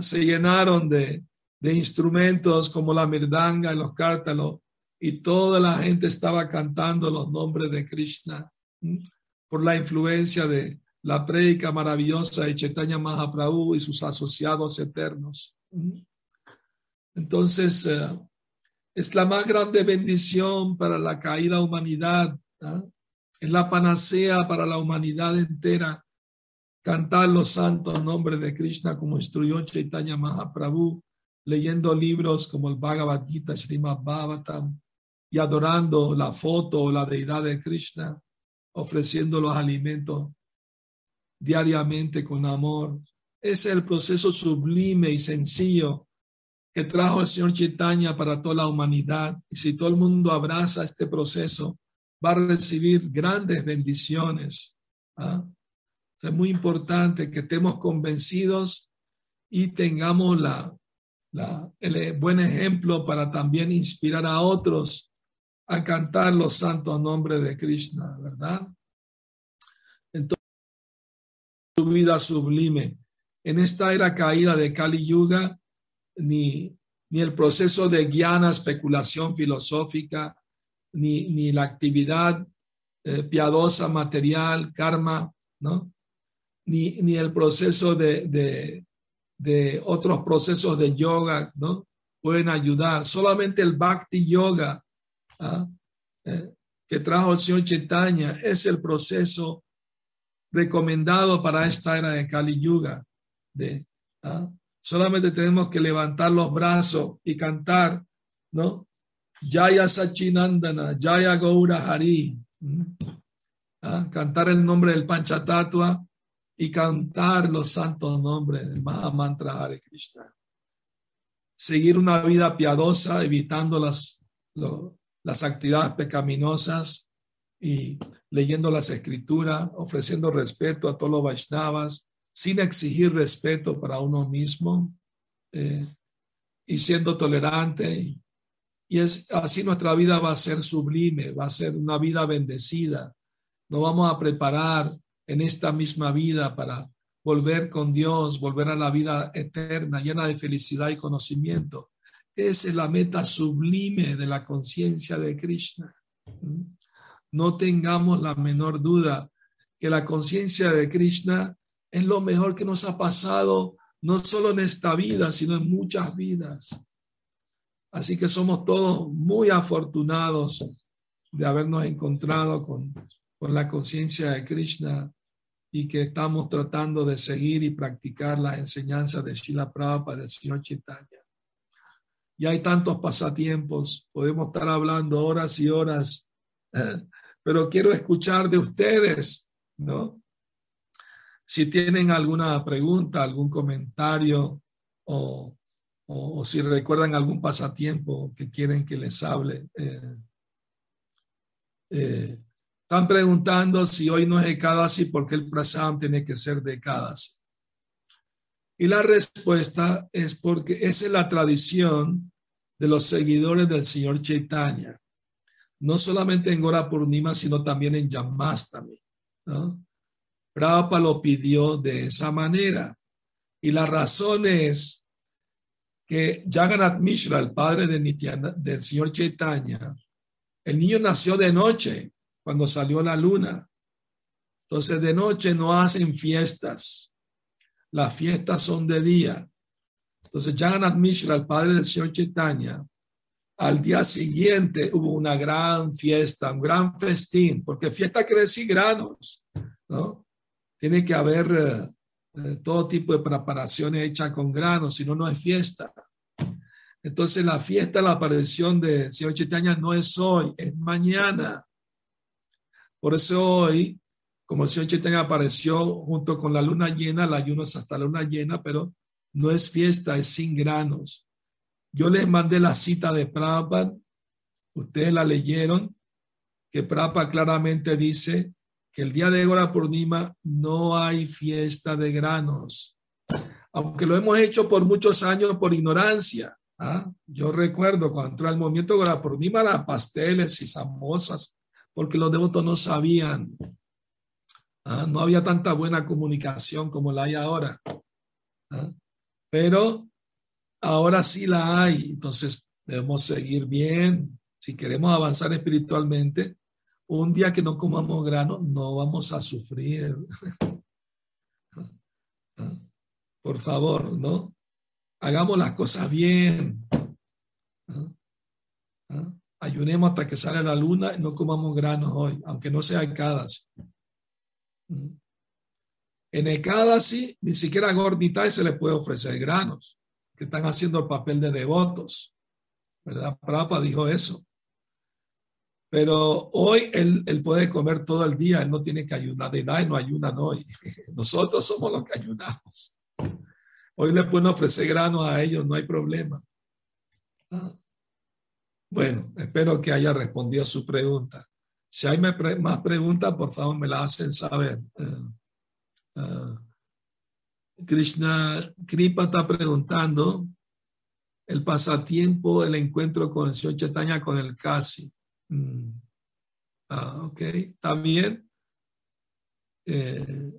S1: se llenaron de, de, instrumentos como la mirdanga y los cártalos y toda la gente estaba cantando los nombres de Krishna por la influencia de la prédica maravillosa de Chaitanya Mahaprabhu y sus asociados eternos. Entonces, eh, es la más grande bendición para la caída humanidad. Es la panacea para la humanidad entera. Cantar los santos nombres de Krishna como instruyó Chaitanya Mahaprabhu, leyendo libros como el Bhagavad Gita, Srimad Bhagavatam, y adorando la foto o la deidad de Krishna, ofreciendo los alimentos diariamente con amor. Es el proceso sublime y sencillo que trajo el Señor Chaitanya para toda la humanidad. Y si todo el mundo abraza este proceso, va a recibir grandes bendiciones. ¿ah? Es muy importante que estemos convencidos y tengamos la, el buen ejemplo para también inspirar a otros a cantar los santos nombres de Krishna, ¿verdad? Entonces, su vida sublime. En esta era caída de Kali Yuga, ni, ni el proceso de guiana, especulación filosófica, ni, ni la actividad eh, piadosa, material, karma, ¿no? Ni, ni el proceso de, de, otros procesos de yoga, ¿no? Pueden ayudar. Solamente el Bhakti Yoga ¿ah? eh, que trajo el señor Chaitanya es el proceso recomendado para esta era de Kali Yuga. De, ¿ah? Solamente tenemos que levantar los brazos y cantar, ¿no? Jaya Sachinandana, Jaya Gaura Hari. ¿ah? Cantar el nombre del Panchatatua y cantar los santos nombres del Mahamantra Hare Krishna. Seguir una vida piadosa, evitando las, las actividades pecaminosas y leyendo las escrituras, ofreciendo respeto a todos los Vaishnavas, sin exigir respeto para uno mismo eh, y siendo tolerante. Y, es así nuestra vida va a ser sublime, va a ser una vida bendecida. Nos vamos a preparar en esta misma vida para volver con Dios, volver a la vida eterna, llena de felicidad y conocimiento. Esa es la meta sublime de la conciencia de Krishna. No tengamos la menor duda que la conciencia de Krishna es lo mejor que nos ha pasado, no solo en esta vida, sino en muchas vidas. Así que somos todos muy afortunados de habernos encontrado con, con la conciencia de Krishna y que estamos tratando de seguir y practicar las enseñanzas de Shila Prabhupada, del Señor Chaitanya. Y hay tantos pasatiempos, podemos estar hablando horas y horas, (laughs) pero quiero escuchar de ustedes, ¿no? Si tienen alguna pregunta, algún comentario o, o, si recuerdan algún pasatiempo que quieren que les hable. Eh, eh, están preguntando si hoy no es Ekadasi, ¿por qué el prasam tiene que ser de Ekadasi? Y la respuesta es porque esa es la tradición de los seguidores del señor Chaitanya. No solamente en Gora Purnima, sino también en Yamastami. ¿no? Prabhupada lo pidió de esa manera. Y la razón es que Jagannath Mishra, el padre de del señor Chaitanya, el niño nació de noche cuando salió la luna. Entonces de noche no hacen fiestas. Las fiestas son de día. Entonces Jagannath Mishra, el padre del señor Chaitanya, al día siguiente hubo una gran fiesta, un gran festín, porque fiesta quiere decir granos, ¿no? Tiene que haber eh, eh, todo tipo de preparaciones hechas con granos, si no, no es fiesta. Entonces la fiesta, la aparición de señor Chaitanya no es hoy, es mañana. Por eso hoy, como el Señor Chaitanya apareció junto con la luna llena, el ayuno es hasta la luna llena, pero no es fiesta, es sin granos. Yo les mandé la cita de Prabhupada, ustedes la leyeron, que Prabhupada claramente dice que el día de Gora Purnima no hay fiesta de granos, aunque lo hemos hecho por muchos años por ignorancia. ¿ah? Yo recuerdo cuando entró el movimiento Gora Purnima, las pasteles y samosas porque los devotos no sabían. ¿ah? No había tanta buena comunicación como la hay ahora. ¿ah? Pero ahora sí la hay. Entonces debemos seguir bien. Si queremos avanzar espiritualmente, un día que no comamos grano, no vamos a sufrir. (laughs) ¿Ah? Por favor, ¿no? Hagamos las cosas bien ayunemos hasta que sale la luna y no comamos granos hoy, aunque no sea Ekadasi. Mm. En Ekadasi ni siquiera a se le puede ofrecer granos, que están haciendo el papel de devotos. ¿Verdad? Prabhupada dijo eso. Pero hoy él, él, puede comer todo el día, él no tiene que ayunar. De nada, no ayunan hoy. (laughs) Nosotros somos los que ayunamos. Hoy le pueden ofrecer granos a ellos, no hay problema. Ah. Bueno, espero que haya respondido a su pregunta. Si hay más preguntas, por favor, me la hacen saber. Eh, eh, Krishna Kripa está preguntando el pasatiempo, el encuentro con el señor Chaitanya con el Kasi. Mm. Ah, ok, está bien. Eh,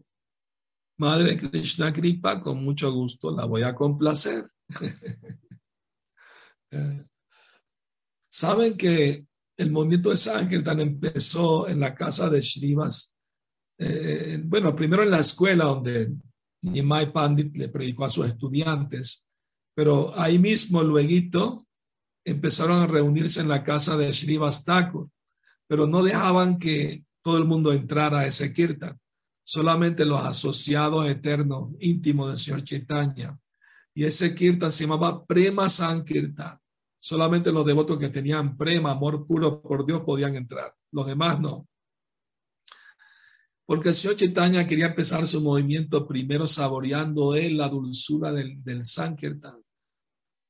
S1: Madre Krishna Kripa, con mucho gusto la voy a complacer. (laughs) Saben que el movimiento de Sankirtan empezó en la casa de Shrivas. Eh, bueno, primero en la escuela donde Nimai Pandit le predicó a sus estudiantes, pero ahí mismo, luego, empezaron a reunirse en la casa de Srivas Thakur, pero no dejaban que todo el mundo entrara a ese kirtan, solamente los asociados eternos, íntimos del Señor Chaitanya. Y ese kirtan se llamaba Prema Sankirtan. Solamente los devotos que tenían prema, amor puro por Dios, podían entrar. Los demás no. Porque el Señor Chaitanya quería empezar su movimiento primero saboreando él la dulzura del, del Sankirtan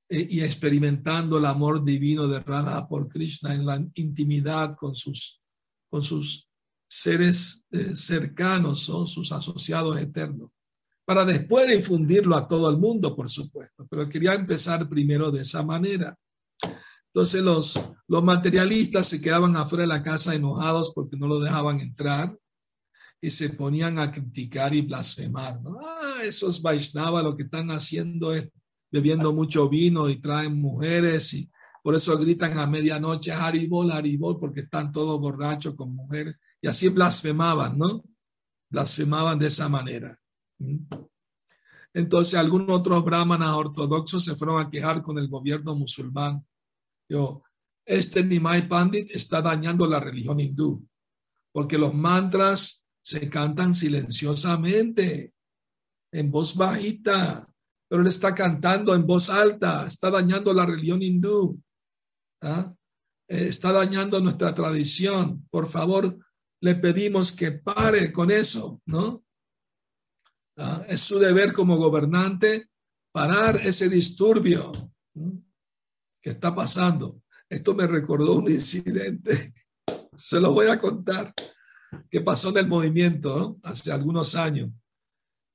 S1: eh, y experimentando el amor divino de Radha por Krishna en la intimidad con sus, con sus seres eh, cercanos, son sus asociados eternos, para después difundirlo a todo el mundo, por supuesto, pero quería empezar primero de esa manera. Entonces los, los materialistas se quedaban afuera de la casa enojados porque no lo dejaban entrar y se ponían a criticar y blasfemar. Ah, esos Vaishnava lo que están haciendo es bebiendo mucho vino y traen mujeres y por eso gritan a medianoche Haribol, Haribol, porque están todos borrachos con mujeres y así blasfemaban, ¿no? Blasfemaban de esa manera. ¿Mm? Entonces algunos otros brahmanas ortodoxos se fueron a quejar con el gobierno musulmán. Yo, este Nimai Pandit está dañando la religión hindú, porque los mantras se cantan silenciosamente, en voz bajita, pero él está cantando en voz alta, está dañando la religión hindú, ¿ah? eh, está dañando nuestra tradición. Por favor, le pedimos que pare con eso, ¿no? ¿Ah? Es su deber como gobernante parar ese disturbio que está pasando. Esto me recordó un incidente, (laughs) se lo voy a contar, que pasó en el movimiento hace algunos años.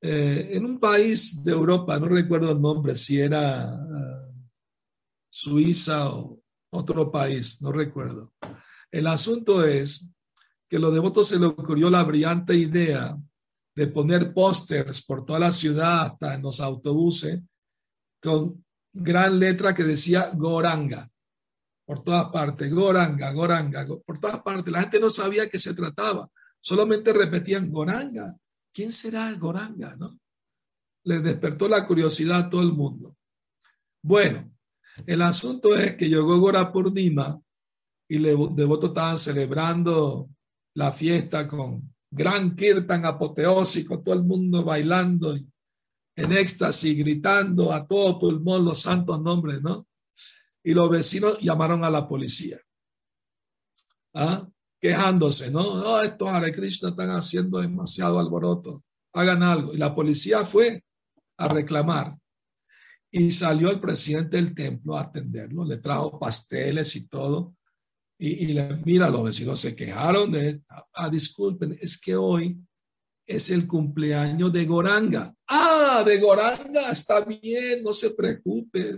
S1: Eh, en un país de Europa, no recuerdo el nombre, si era uh, Suiza o otro país, no recuerdo. El asunto es que los devotos se le ocurrió la brillante idea de poner pósters por toda la ciudad, hasta en los autobuses, con gran letra que decía Goranga, por todas partes, Goranga, Goranga, por todas partes. La gente no sabía qué se trataba, solamente repetían Goranga, ¿quién será el Goranga? ¿no? Le despertó la curiosidad a todo el mundo. Bueno, el asunto es que llegó Gora Purnima y los devotos estaban celebrando la fiesta con gran kirtan apoteósico, todo el mundo bailando en éxtasis, gritando a todo pulmón los santos nombres, ¿no? Y los vecinos llamaron a la policía. ¿Ah? quejándose, ¿no? no estos Hare Krishna están haciendo demasiado alboroto, hagan algo. Y la policía fue a reclamar. Y salió el presidente del templo a atenderlo, le trajo pasteles y todo. Y, mira, los vecinos se quejaron de, ah, disculpen, es que hoy es el cumpleaños de Goranga. Ah, de Goranga, está bien, no se preocupe.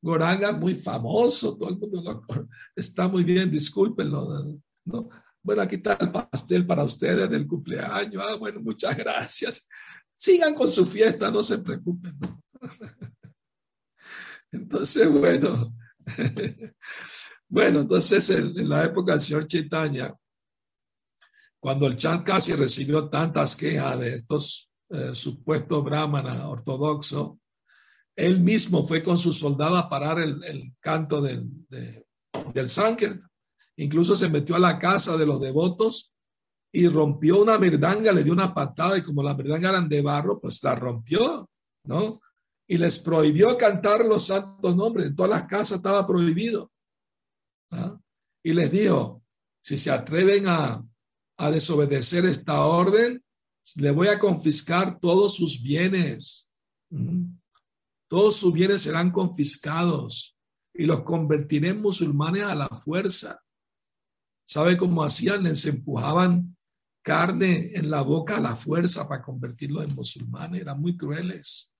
S1: Goranga muy famoso, todo el mundo lo, está muy bien, discúlpenlo. ¿no? Bueno, aquí está el pastel para ustedes del cumpleaños. Ah, bueno, muchas gracias. Sigan con su fiesta, no se preocupen. (laughs) Entonces, bueno, (laughs) bueno, entonces en, la época del señor Chaitanya, cuando el Chan casi recibió tantas quejas de estos eh, supuestos brahmanas ortodoxos, él mismo fue con su soldado a parar el, canto del, del Sankirtan. Incluso se metió a la casa de los devotos y rompió una mirdanga, le dio una patada y como la mirdanga eran de barro, pues la rompió, ¿no? Y les prohibió cantar los santos nombres. En todas las casas estaba prohibido. ¿Ah? Y les dijo, si se atreven a, a desobedecer esta orden, le voy a confiscar todos sus bienes. Todos sus bienes serán confiscados y los convertiré en musulmanes a la fuerza. ¿Sabe cómo hacían? Les empujaban carne en la boca a la fuerza para convertirlos en musulmanes. Eran muy crueles.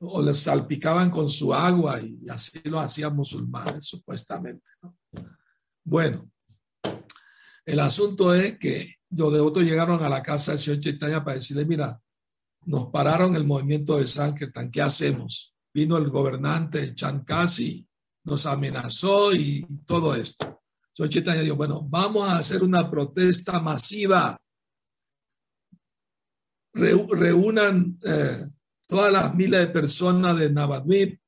S1: O les salpicaban con su agua y así lo hacían musulmanes, supuestamente. Bueno, el asunto es que los devotos llegaron a la casa del señor Chaitanya para decirle, mira, nos pararon el movimiento de Sankirtan, ¿qué hacemos? Vino el gobernante Chankasi nos amenazó y, todo esto. Soy Chaitanya dijo, bueno, vamos a hacer una protesta masiva. reúnan eh, todas las miles de personas de Navadvip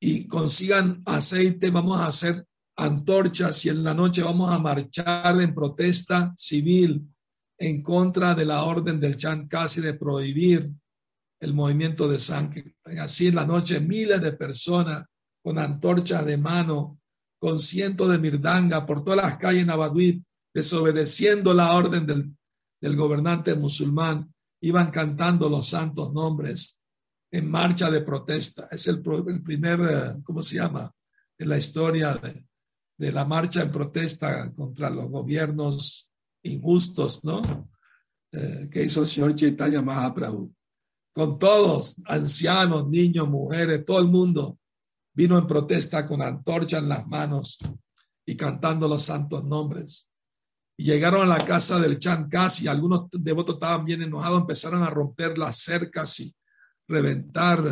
S1: y consigan aceite, vamos a hacer antorchas y en la noche vamos a marchar en protesta civil en contra de la orden del Chan casi de prohibir el movimiento de sangre. Así en la noche miles de personas con antorchas de mano, con cientos de mirdanga por todas las calles en desobedeciendo la orden del gobernante musulmán, iban cantando los santos nombres en marcha de protesta. Es el, el primer, eh, ¿cómo se llama? En la historia de, de la marcha en protesta contra los gobiernos injustos, ¿no? Eh, que hizo el señor Chaitanya Mahaprabhu. Con todos, ancianos, niños, mujeres, todo el mundo vino en protesta con antorcha en las manos y cantando los santos nombres. Llegaron a la casa del Chancas y algunos devotos estaban bien enojados, empezaron a romper las cercas y reventar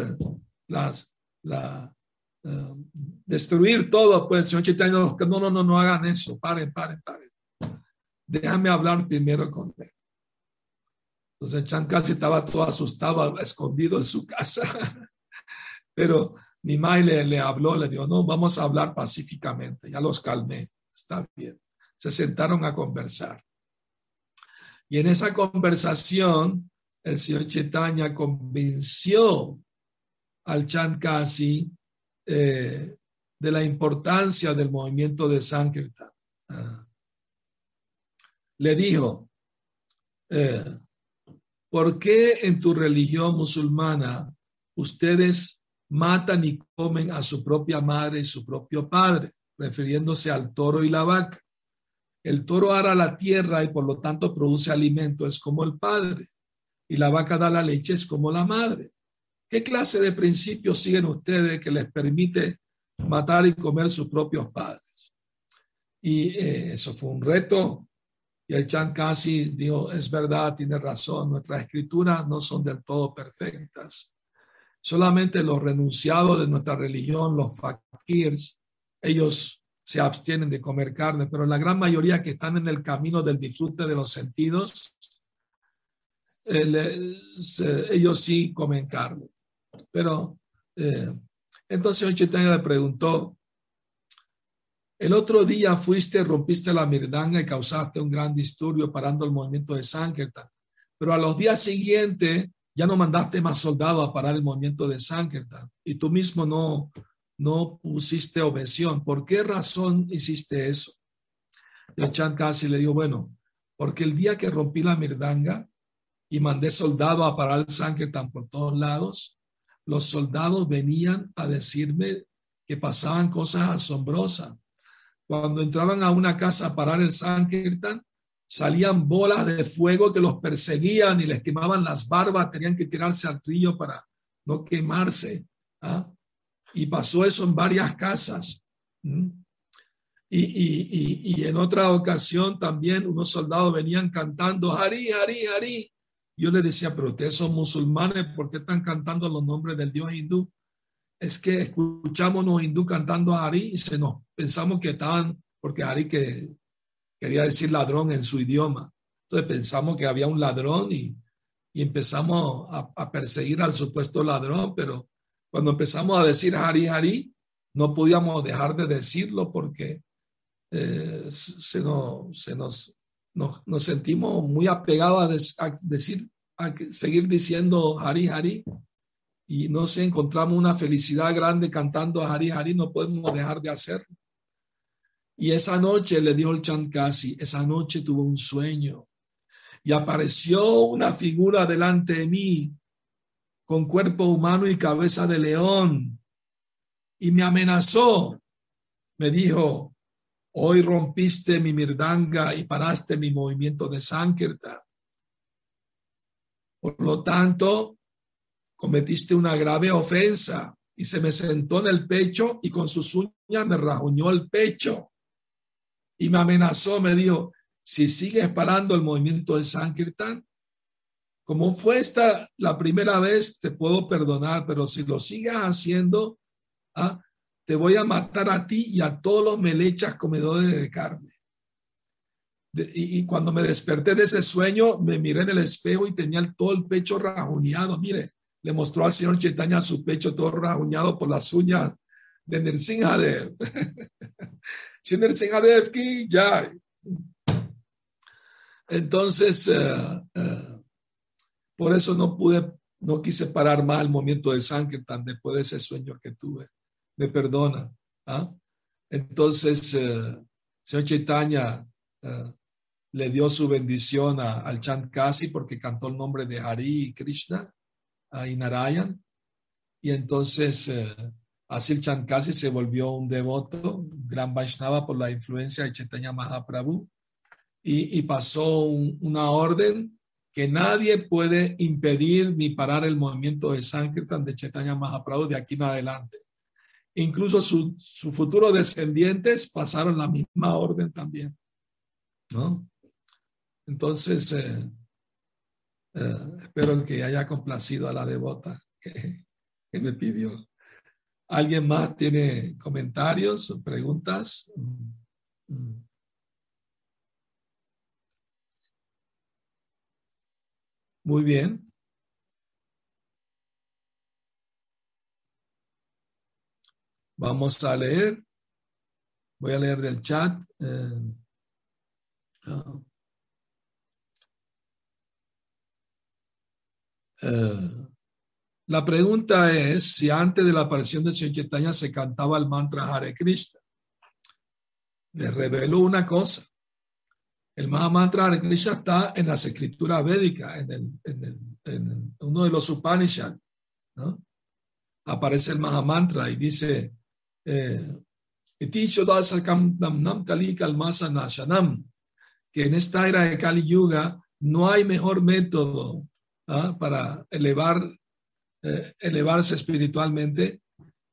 S1: las, la, eh, destruir todo. Pues señor Chaitanya, no, no, no, no hagan eso, paren, paren, paren déjame hablar primero con él. Entonces Chancasi estaba todo asustado, escondido en su casa. (laughs) Pero Nimai le, le habló, le dijo, no, vamos a hablar pacíficamente. Ya los calmé, está bien. Se sentaron a conversar. Y en esa conversación, el señor Chaitanya convenció al Chankasi eh, de la importancia del movimiento de Sankirtan. Ah le dijo, eh, ¿por qué en tu religión musulmana ustedes matan y comen a su propia madre y su propio padre, refiriéndose al toro y la vaca? El toro ara la tierra y por lo tanto produce alimento, es como el padre, y la vaca da la leche, es como la madre. ¿Qué clase de principios siguen ustedes que les permite matar y comer sus propios padres? Y eh, eso fue un reto y el Chan casi dijo, es verdad, tiene razón, nuestras escrituras no son del todo perfectas. Solamente los renunciados de nuestra religión, los fakirs, ellos se abstienen de comer carne, pero la gran mayoría que están en el camino del disfrute de los sentidos, eh, ellos sí comen carne. Pero eh, entonces Chaitanya le preguntó, el otro día fuiste, rompiste la mirdanga y causaste un gran disturbio parando el movimiento de Sankirtan. Pero a los días siguientes ya no mandaste más soldados a parar el movimiento de Sankirtan y tú mismo no, no pusiste objeción. ¿Por qué razón hiciste eso? El Chan casi le dijo, bueno, porque el día que rompí la mirdanga y mandé soldados a parar el Sankirtan por todos lados, los soldados venían a decirme que pasaban cosas asombrosas cuando entraban a una casa a parar el Sankirtan, salían bolas de fuego que los perseguían y les quemaban las barbas, tenían que tirarse al río para no quemarse. ¿ah? Y pasó eso en varias casas. Y, y, en otra ocasión también unos soldados venían cantando, Hari, Hari, Hari. Yo les decía, pero ustedes son musulmanes, ¿por qué están cantando los nombres del Dios hindú? es que escuchamos los hindú cantando a Hari y se nos pensamos que estaban, porque Hari que quería decir ladrón en su idioma. Entonces pensamos que había un ladrón y, empezamos a, perseguir al supuesto ladrón, pero cuando empezamos a decir Hari Hari, no podíamos dejar de decirlo porque eh, se, se nos, nos, sentimos muy apegados a, decir, a seguir diciendo Hari Hari y no sé, encontramos una felicidad grande cantando Hari Hari, no podemos dejar de hacerlo. Y esa noche le dijo el Chankasi, esa noche tuvo un sueño y apareció una figura delante de mí con cuerpo humano y cabeza de león y me amenazó. Me dijo, hoy rompiste mi mirdanga y paraste mi movimiento de Sankirtan. Por lo tanto, cometiste una grave ofensa. Y se me sentó en el pecho y con sus uñas me rajuñó el pecho. Y me amenazó, me dijo, si sigues parando el movimiento de Sankirtan, como fue esta la primera vez, te puedo perdonar, pero si lo sigues haciendo, ¿ah? Te voy a matar a ti y a todos los melechas comedores de carne. y, cuando me desperté de ese sueño, me miré en el espejo y tenía todo el pecho rajuñado. Mire, le mostró al señor Chaitanya su pecho todo rajuñado por las uñas de Nrsimhadev. si (laughs) Nrsimhadev ki ya. Entonces, eh, eh, por eso no pude, no quise parar más el movimiento de Sankirtan después de ese sueño que tuve. Me perdona. ¿ah? Entonces, eh, señor Chaitanya le dio su bendición al Chant Kasi porque cantó el nombre de Hari Krishna y Narayan. Y entonces eh, así el Chant Kasi se volvió un devoto, un gran Vaishnava por la influencia de Chaitanya Mahaprabhu. Y, pasó una orden que nadie puede impedir ni parar el movimiento de Sankirtan de Chaitanya Mahaprabhu de aquí en adelante. Incluso sus su futuros descendientes pasaron la misma orden también. ¿no? Entonces, eh, eh, espero que haya complacido a la devota que, me pidió. ¿Alguien más tiene comentarios o preguntas? Muy bien. Vamos a leer. Voy a leer del chat. Eh, ah. Eh, la pregunta es si antes de la aparición de Señor Chaitanya se cantaba el mantra Hare Krishna. Le reveló una cosa. El Mahamantra Hare Krishna está en las escrituras védicas, en, uno de los Upanishads. Aparece el Mahamantra y dice, que en esta era de Kali Yuga no hay mejor método ¿ah? para elevar, eh, elevarse espiritualmente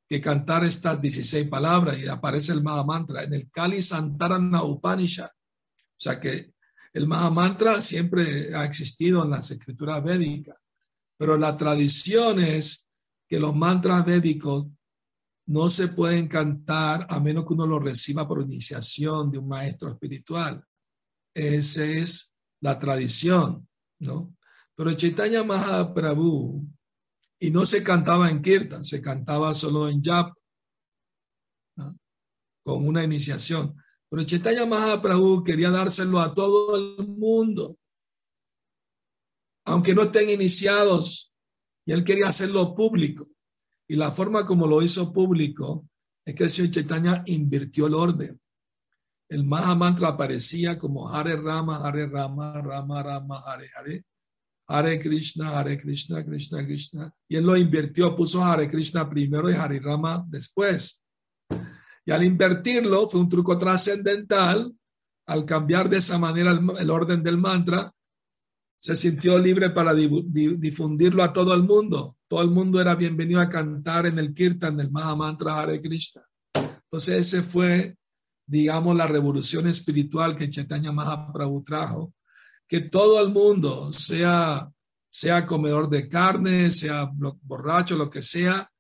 S1: que cantar estas 16 palabras y aparece el Mahamantra en el Kali Santarana Upanishad. O sea que el Mahamantra siempre ha existido en las escrituras védicas, pero la tradición es que los mantras védicos no se pueden cantar a menos que uno lo reciba por iniciación de un maestro espiritual. Esa es la tradición, ¿no? Pero Chaitanya Mahaprabhu, y no se cantaba en Kirtan, se cantaba solo en Jap, con una iniciación. Pero Chaitanya Mahaprabhu quería dárselo a todo el mundo, aunque no estén iniciados, y él quería hacerlo público. Y la forma como lo hizo público es que el señor Chaitanya invirtió el orden. El Mahamantra aparecía como Hare Rama, Hare Rama, Rama Rama, Hare Hare. Hare Krishna, Hare Krishna, Krishna Krishna. Y él lo invirtió, puso Hare Krishna primero y Hare Rama después. Y al invertirlo fue un truco trascendental. Al cambiar de esa manera el, orden del mantra, se sintió libre para difundirlo a todo el mundo. Todo el mundo era bienvenido a cantar en el kirtan del Mahamantra Hare Krishna. Entonces ese fue, digamos, la revolución espiritual que Chaitanya Mahaprabhu trajo que todo el mundo, sea, sea comedor de carne, sea borracho, lo que sea,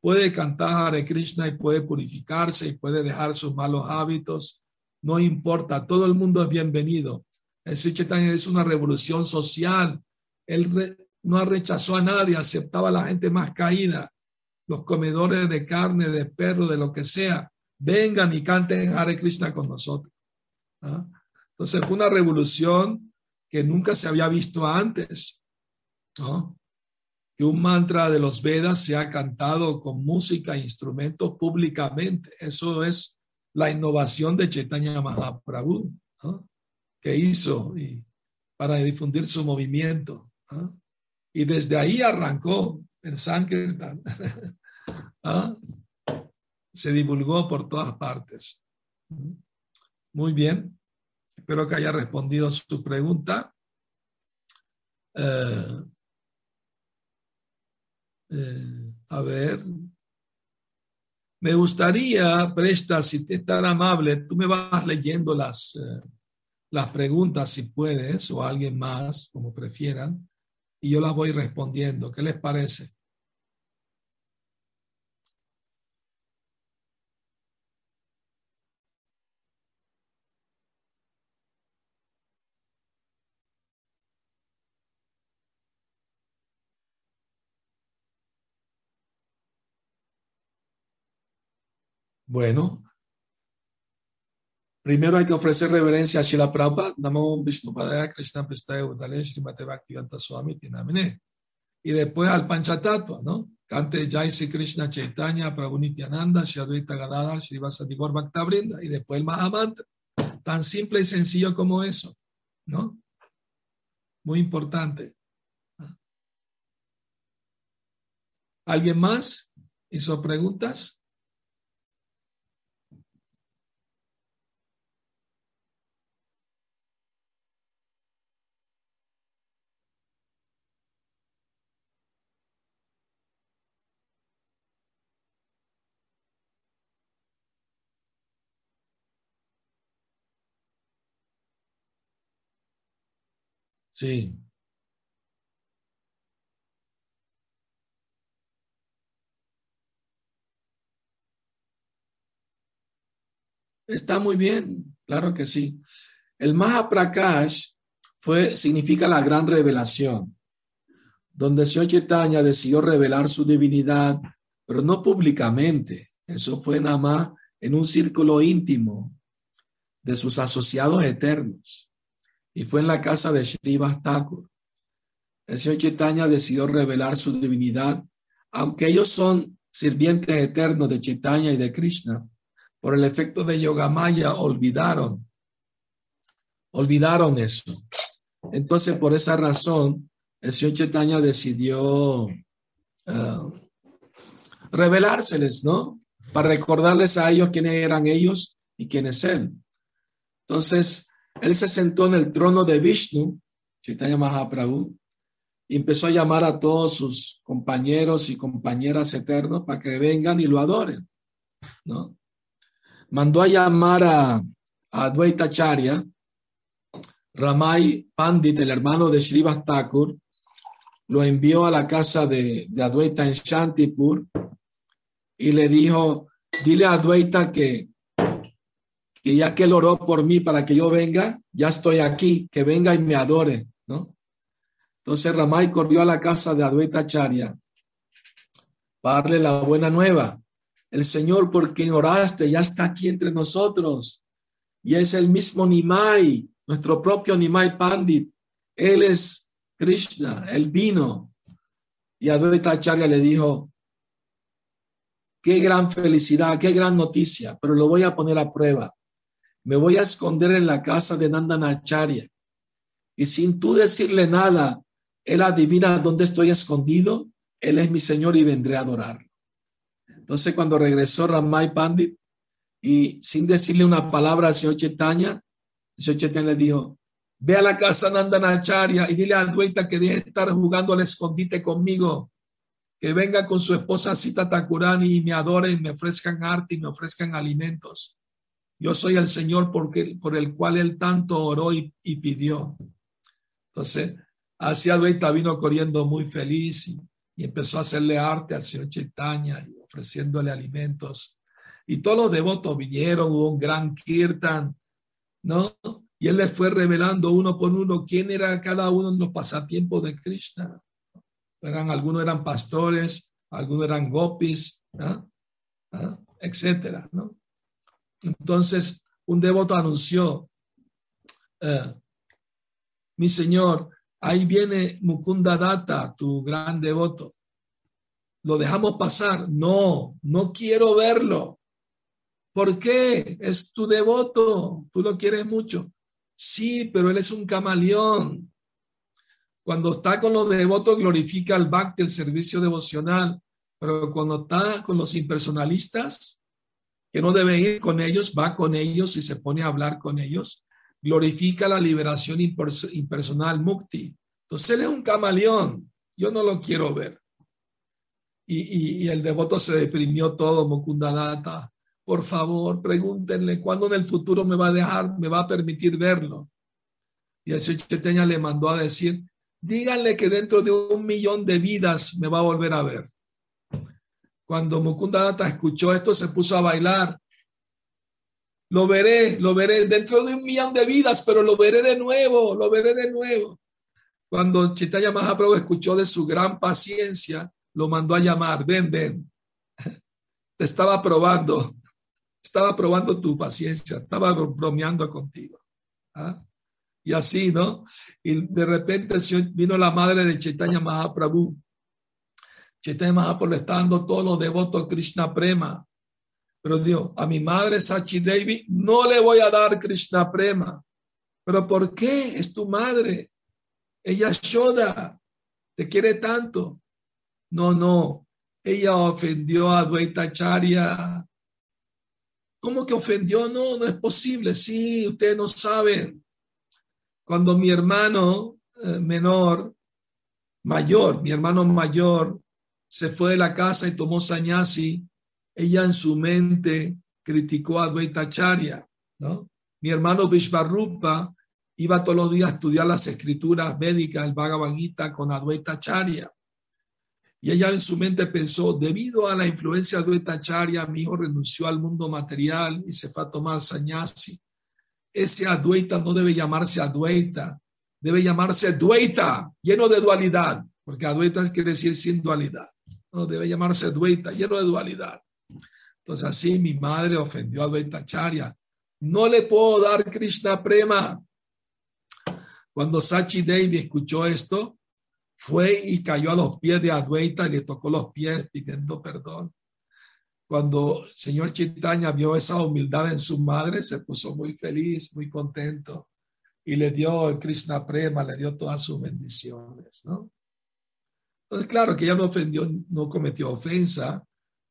S1: puede cantar Hare Krishna y puede purificarse y puede dejar sus malos hábitos. No importa, todo el mundo es bienvenido. El Sri es una revolución social. Él no rechazó a nadie, aceptaba a la gente más caída, los comedores de carne, de perro, de lo que sea. Vengan y canten Hare Krishna con nosotros. ¿ah? Entonces fue una revolución que nunca se había visto antes, que un mantra de los Vedas sea cantado con música e instrumentos públicamente. Eso es la innovación de Chaitanya Mahaprabhu, que hizo para difundir su movimiento. Y desde ahí arrancó el Sankirtan. (laughs) Se divulgó por todas partes. Muy bien. Espero que haya respondido su pregunta. Eh, eh, a ver. Me gustaría, Presta, si te es tan amable, tú me vas leyendo las, eh, las preguntas si puedes, o alguien más, como prefieran, y yo las voy respondiendo. ¿Qué les parece? Bueno, primero hay que ofrecer reverencia a Shila Prabhupada, Namo Vishnu Padaya Krishna Prestaya Udale Srimate Bhaktivedanta Swami Tinamine. Y después al Panchatatua, ¿no? Cante Jai Sri Krishna Chaitanya, Prabhu Nityananda, Shri Advaita Gadadhar, Shri Vasadigor Bhaktabrinda, y después el Mahamantra. Tan simple y sencillo como eso, ¿no? Muy importante. ¿Alguien más hizo preguntas? Sí. Está muy bien, claro que sí. El Mahaprakash fue, significa la gran revelación, donde Señor Chaitanya decidió revelar su divinidad, pero no públicamente. Eso fue nada más en un círculo íntimo de sus asociados eternos. Y fue en la casa de Sri Thakur. El Señor Chaitanya decidió revelar su divinidad, aunque ellos son sirvientes eternos de Chaitanya y de Krishna por el efecto de Yogamaya, olvidaron, olvidaron eso. Entonces, por esa razón, el señor Chaitanya decidió uh, revelárseles, ¿no? Para recordarles a ellos quiénes eran ellos y quién es él. Entonces, él se sentó en el trono de Vishnu, Chaitanya Mahaprabhu, y empezó a llamar a todos sus compañeros y compañeras eternos para que vengan y lo adoren, ¿no? mandó a llamar a, a Charya, Ramay Pandit, el hermano de Srivas Thakur, lo envió a la casa de, de Advaita en Shantipur y le dijo, dile a Advaita que, que ya que él oró por mí para que yo venga, ya estoy aquí, que venga y me adore, ¿no? Entonces Ramay corrió a la casa de Advaita Charya para darle la buena nueva. El Señor por quien oraste ya está aquí entre nosotros. Y es el mismo Nimai, nuestro propio Nimai Pandit. Él es Krishna, el vino. Y Advaita Acharya le dijo, qué gran felicidad, qué gran noticia, pero lo voy a poner a prueba. Me voy a esconder en la casa de Acharya. Y sin tú decirle nada, él adivina dónde estoy escondido. Él es mi Señor y vendré a adorar. Entonces, cuando regresó Ramay Pandit y sin decirle una palabra al señor Chaitanya, el señor le dijo, ve a la casa Nandanacharya y dile a Adwaita que deje de estar jugando al escondite conmigo, que venga con su esposa Sita Takurani y me adoren, me ofrezcan arte y me ofrezcan alimentos. Yo soy el Señor porque, por el cual él tanto oró y, pidió. Entonces, así Adwaita vino corriendo muy feliz y, y empezó a hacerle arte al señor Chaitanya ofreciéndole alimentos. Y todos los devotos vinieron, hubo un gran kirtan, ¿no? Y él les fue revelando uno por uno quién era cada uno en los pasatiempos de Krishna. Eran, algunos eran pastores, algunos eran gopis, ¿no? ¿Ah? etcétera, ¿no? Entonces, un devoto anunció, eh, mi señor, ahí viene Mukunda Data, tu gran devoto lo dejamos pasar. No, no quiero verlo. ¿Por qué? Es tu devoto, tú lo quieres mucho. Sí, pero él es un camaleón. Cuando está con los devotos glorifica el bhakti, el servicio devocional, pero cuando está con los impersonalistas, que no debe ir con ellos, va con ellos y se pone a hablar con ellos, glorifica la liberación impersonal mukti. Entonces él es un camaleón, yo no lo quiero ver y, el devoto se deprimió todo, Mukundadata. Por favor, pregúntenle cuándo en el futuro me va a dejar, me va a permitir verlo. Y el señor Cheteña le mandó a decir, díganle que dentro de un millón de vidas me va a volver a ver. Cuando Mukundadata escuchó esto, se puso a bailar. Lo veré, lo veré dentro de un millón de vidas, pero lo veré de nuevo, lo veré de nuevo. Cuando Chaitanya Mahaprabhu escuchó de su gran paciencia, lo mandó a llamar, ven, ven. (laughs) Te estaba probando. estaba probando tu paciencia, estaba bromeando contigo. ¿ah? Y así, ¿no? Y de repente vino la madre de Chaitanya Mahaprabhu. Chaitanya Mahaprabhu le está dando todos los devotos Krishna Prema. Pero Dios, a mi madre Sachi Devi no le voy a dar Krishna Prema. ¿Pero por qué? Es tu madre. Ella Shoda. Te quiere tanto. No, no. Ella ofendió a Dvaita Charya. ¿Cómo que ofendió? No, no es posible. Sí, ustedes no saben. Cuando mi hermano eh, menor, mayor, mi hermano mayor, se fue de la casa y tomó sañasi, ella en su mente criticó a Dvaita Charya, ¿no? Mi hermano Vishvarupa iba todos los días a estudiar las escrituras médicas, el Bhagavad Gita con Advaita Charya. Y ella en su mente pensó, debido a la influencia de Advaita Charya, mi hijo renunció al mundo material y se fue a tomar sannyasi. Ese Advaita no debe llamarse Advaita, debe llamarse Dvaita, lleno de dualidad, porque Advaita quiere decir sin dualidad. No, debe llamarse Dvaita, lleno de dualidad. Entonces así mi madre ofendió a Advaita Charya. No le puedo dar Krishna Prema. Cuando Sachi Devi escuchó esto, fue y cayó a los pies de Advaita y le tocó los pies pidiendo perdón. Cuando el señor Chaitanya vio esa humildad en su madre, se puso muy feliz, muy contento y le dio el Krishna Prema, le dio todas sus bendiciones, ¿no? Entonces, claro que ella no ofendió, no cometió ofensa,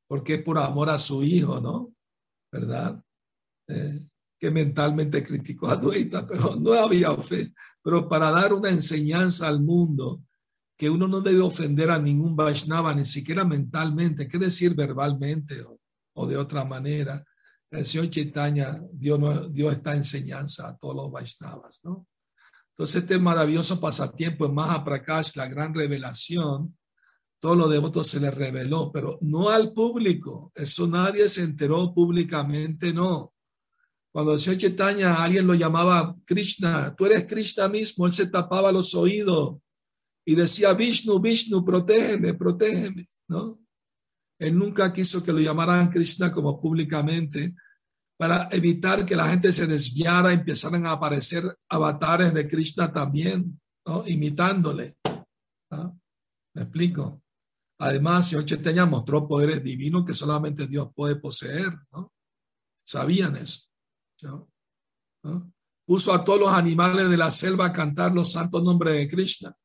S1: porque es por amor a su hijo, ¿no? ¿Verdad? Eh, que mentalmente criticó a Dueta, pero no había ofensa. Pero para dar una enseñanza al mundo, que uno no debe ofender a ningún Vaishnava, ni siquiera mentalmente, qué decir verbalmente o, de otra manera. El señor Chaitanya dio, dio esta enseñanza a todos los Vaishnavas, ¿no? Entonces, este maravilloso pasatiempo en Mahaprakash, la gran revelación, todos los devotos se les reveló, pero no al público. Eso nadie se enteró públicamente, no. Cuando el señor alguien lo llamaba Krishna, tú eres Krishna mismo, él se tapaba los oídos y decía Vishnu, Vishnu, protégeme, protégeme, ¿no? Él nunca quiso que lo llamaran Krishna como públicamente para evitar que la gente se desviara y empezaran a aparecer avatares de Krishna también, ¿no? Imitándole. ¿Me explico? Además, señor Chaitanya mostró poderes divinos que solamente Dios puede poseer, ¿no? Sabían eso. Puso a todos los animales de la selva a cantar los santos nombres de Krishna.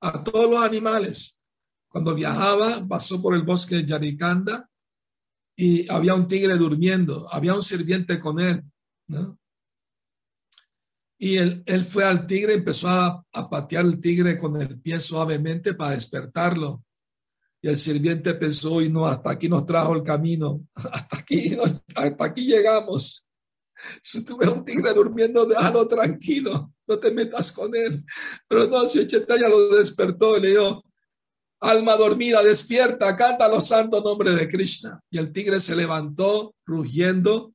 S1: A todos los animales. Cuando viajaba, pasó por el bosque de Yarikanda y había un tigre durmiendo, había un sirviente con él. Y él, él, fue al tigre, empezó a, patear el tigre con el pie suavemente para despertarlo. Y el sirviente pensó, y no, hasta aquí nos trajo el camino, (laughs) hasta aquí, hasta aquí llegamos. Si tú ves un tigre durmiendo, déjalo tranquilo, no te metas con él. Pero no, si Chetaya lo despertó le dijo, alma dormida, despierta, canta los santos nombres de Krishna. Y el tigre se levantó rugiendo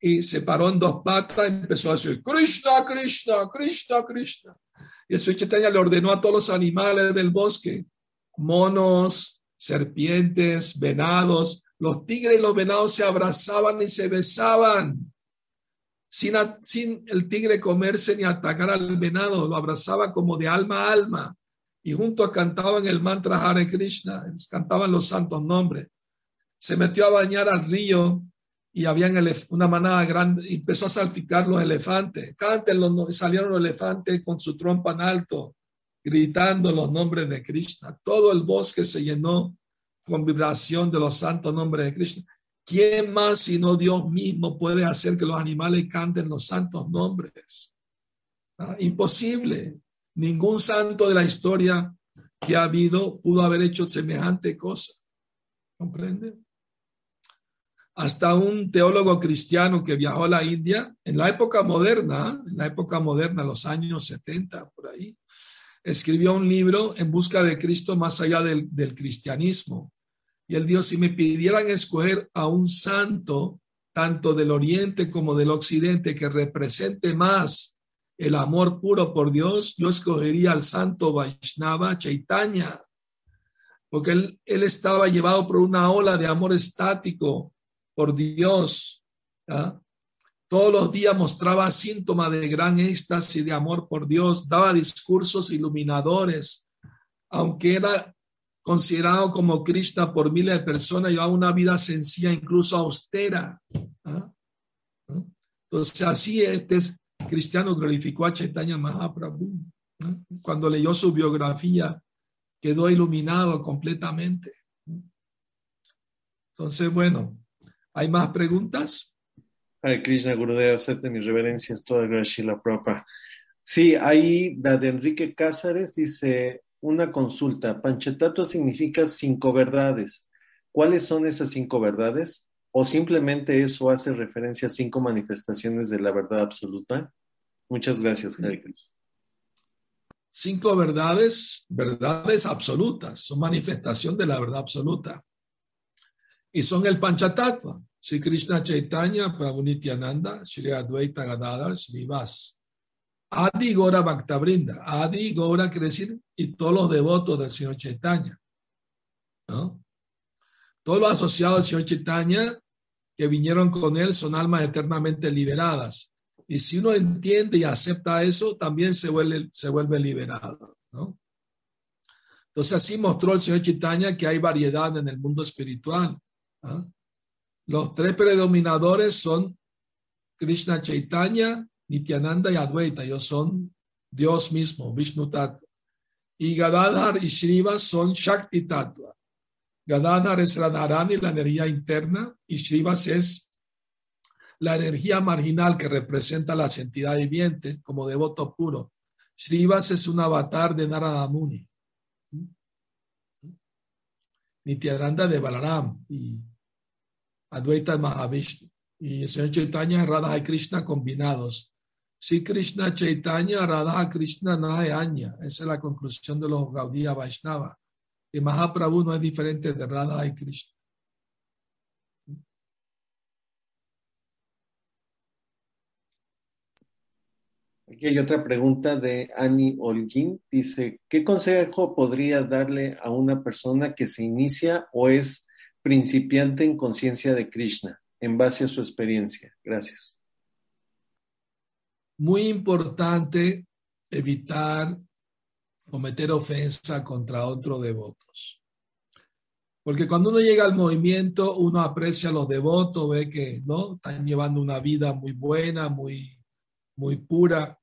S1: y se paró en dos patas y empezó a decir, Krishna, Krishna, Krishna, Krishna. Y el Chaitanya le ordenó a todos los animales del bosque, monos, serpientes, venados, los tigres y los venados se abrazaban y se besaban sin, sin el tigre comerse ni atacar al venado, lo abrazaba como de alma a alma y juntos cantaban el mantra Hare Krishna, cantaban los santos nombres. Se metió a bañar al río y había una manada grande empezó a salpicar los elefantes. Canten los, salieron los elefantes con su trompa en alto, gritando los nombres de Krishna. Todo el bosque se llenó con vibración de los santos nombres de Krishna. ¿Quién más sino Dios mismo puede hacer que los animales canten los santos nombres? Ah, imposible. Ningún santo de la historia que ha habido pudo haber hecho semejante cosa. ¿Comprende? Hasta un teólogo cristiano que viajó a la India en la época moderna, en la época moderna, los años 70, por ahí, escribió un libro en busca de Cristo más allá del, cristianismo. Y él dijo, si me pidieran escoger a un santo, tanto del oriente como del occidente, que represente más el amor puro por Dios, yo escogería al santo Vaishnava Chaitanya, porque él, él estaba llevado por una ola de amor estático por Dios. Todos los días mostraba síntomas de gran éxtasis de amor por Dios, daba discursos iluminadores, aunque era considerado como Krishna por miles de personas, llevaba una vida sencilla, incluso austera. ¿ah? Entonces, así este cristiano glorificó a Chaitanya Mahaprabhu. Cuando leyó su biografía, quedó iluminado completamente. Entonces, bueno, ¿hay más preguntas?
S2: Hare Krishna Gurudeva, acepte mis reverencias, toda gracia la propa. Sí, ahí la de Enrique Cázares dice una consulta. Panchetato significa cinco verdades. ¿Cuáles son esas cinco verdades? ¿O simplemente eso hace referencia a cinco manifestaciones de la verdad absoluta? Muchas gracias, Krishna.
S1: Cinco verdades, verdades absolutas, son manifestación de la verdad absoluta. Y son el Panchatattva, Sri Krishna Chaitanya, Prabhu Nityananda, Sri Advaita Gadadhar, Sri Vas. Adi Gora Brinda. Adi Gora quiere decir, y todos los devotos del Señor Chaitanya. ¿no? Todos los asociados del Señor Chaitanya que vinieron con él son almas eternamente liberadas. Y si uno entiende y acepta eso, también se vuelve, se vuelve liberado. ¿no? Entonces así mostró el Señor Chaitanya que hay variedad en el mundo espiritual. ¿no? Los tres predominadores son Krishna Chaitanya, Nityananda y Advaita. Ellos son Dios mismo, Vishnu Tattva. Y Gadadhar y Shriva son Shakti Tattva. Gadadhar es Radharani, la energía interna, y Shrivas es la energía marginal que representa la entidades vivientes como devoto puro. Shrivas es un avatar de Narada Muni. Nityananda de Balaram y Advaita Mahavishnu y el Señor Chaitanya Radha y Krishna combinados. Si Krishna Chaitanya Radha Krishna Anya. Esa es la conclusión de los Gaudiya Vaishnava. Y Mahaprabhu no es diferente de Radha y Krishna.
S2: Aquí hay otra pregunta de Annie Olguín. Dice, ¿qué consejo podría darle a una persona que se inicia o es principiante en conciencia de Krishna, en base a su experiencia. Gracias.
S1: Muy importante evitar cometer ofensa contra otros devotos. Porque cuando uno llega al movimiento, uno aprecia a los devotos, ve que no están llevando una vida muy buena, muy, muy pura.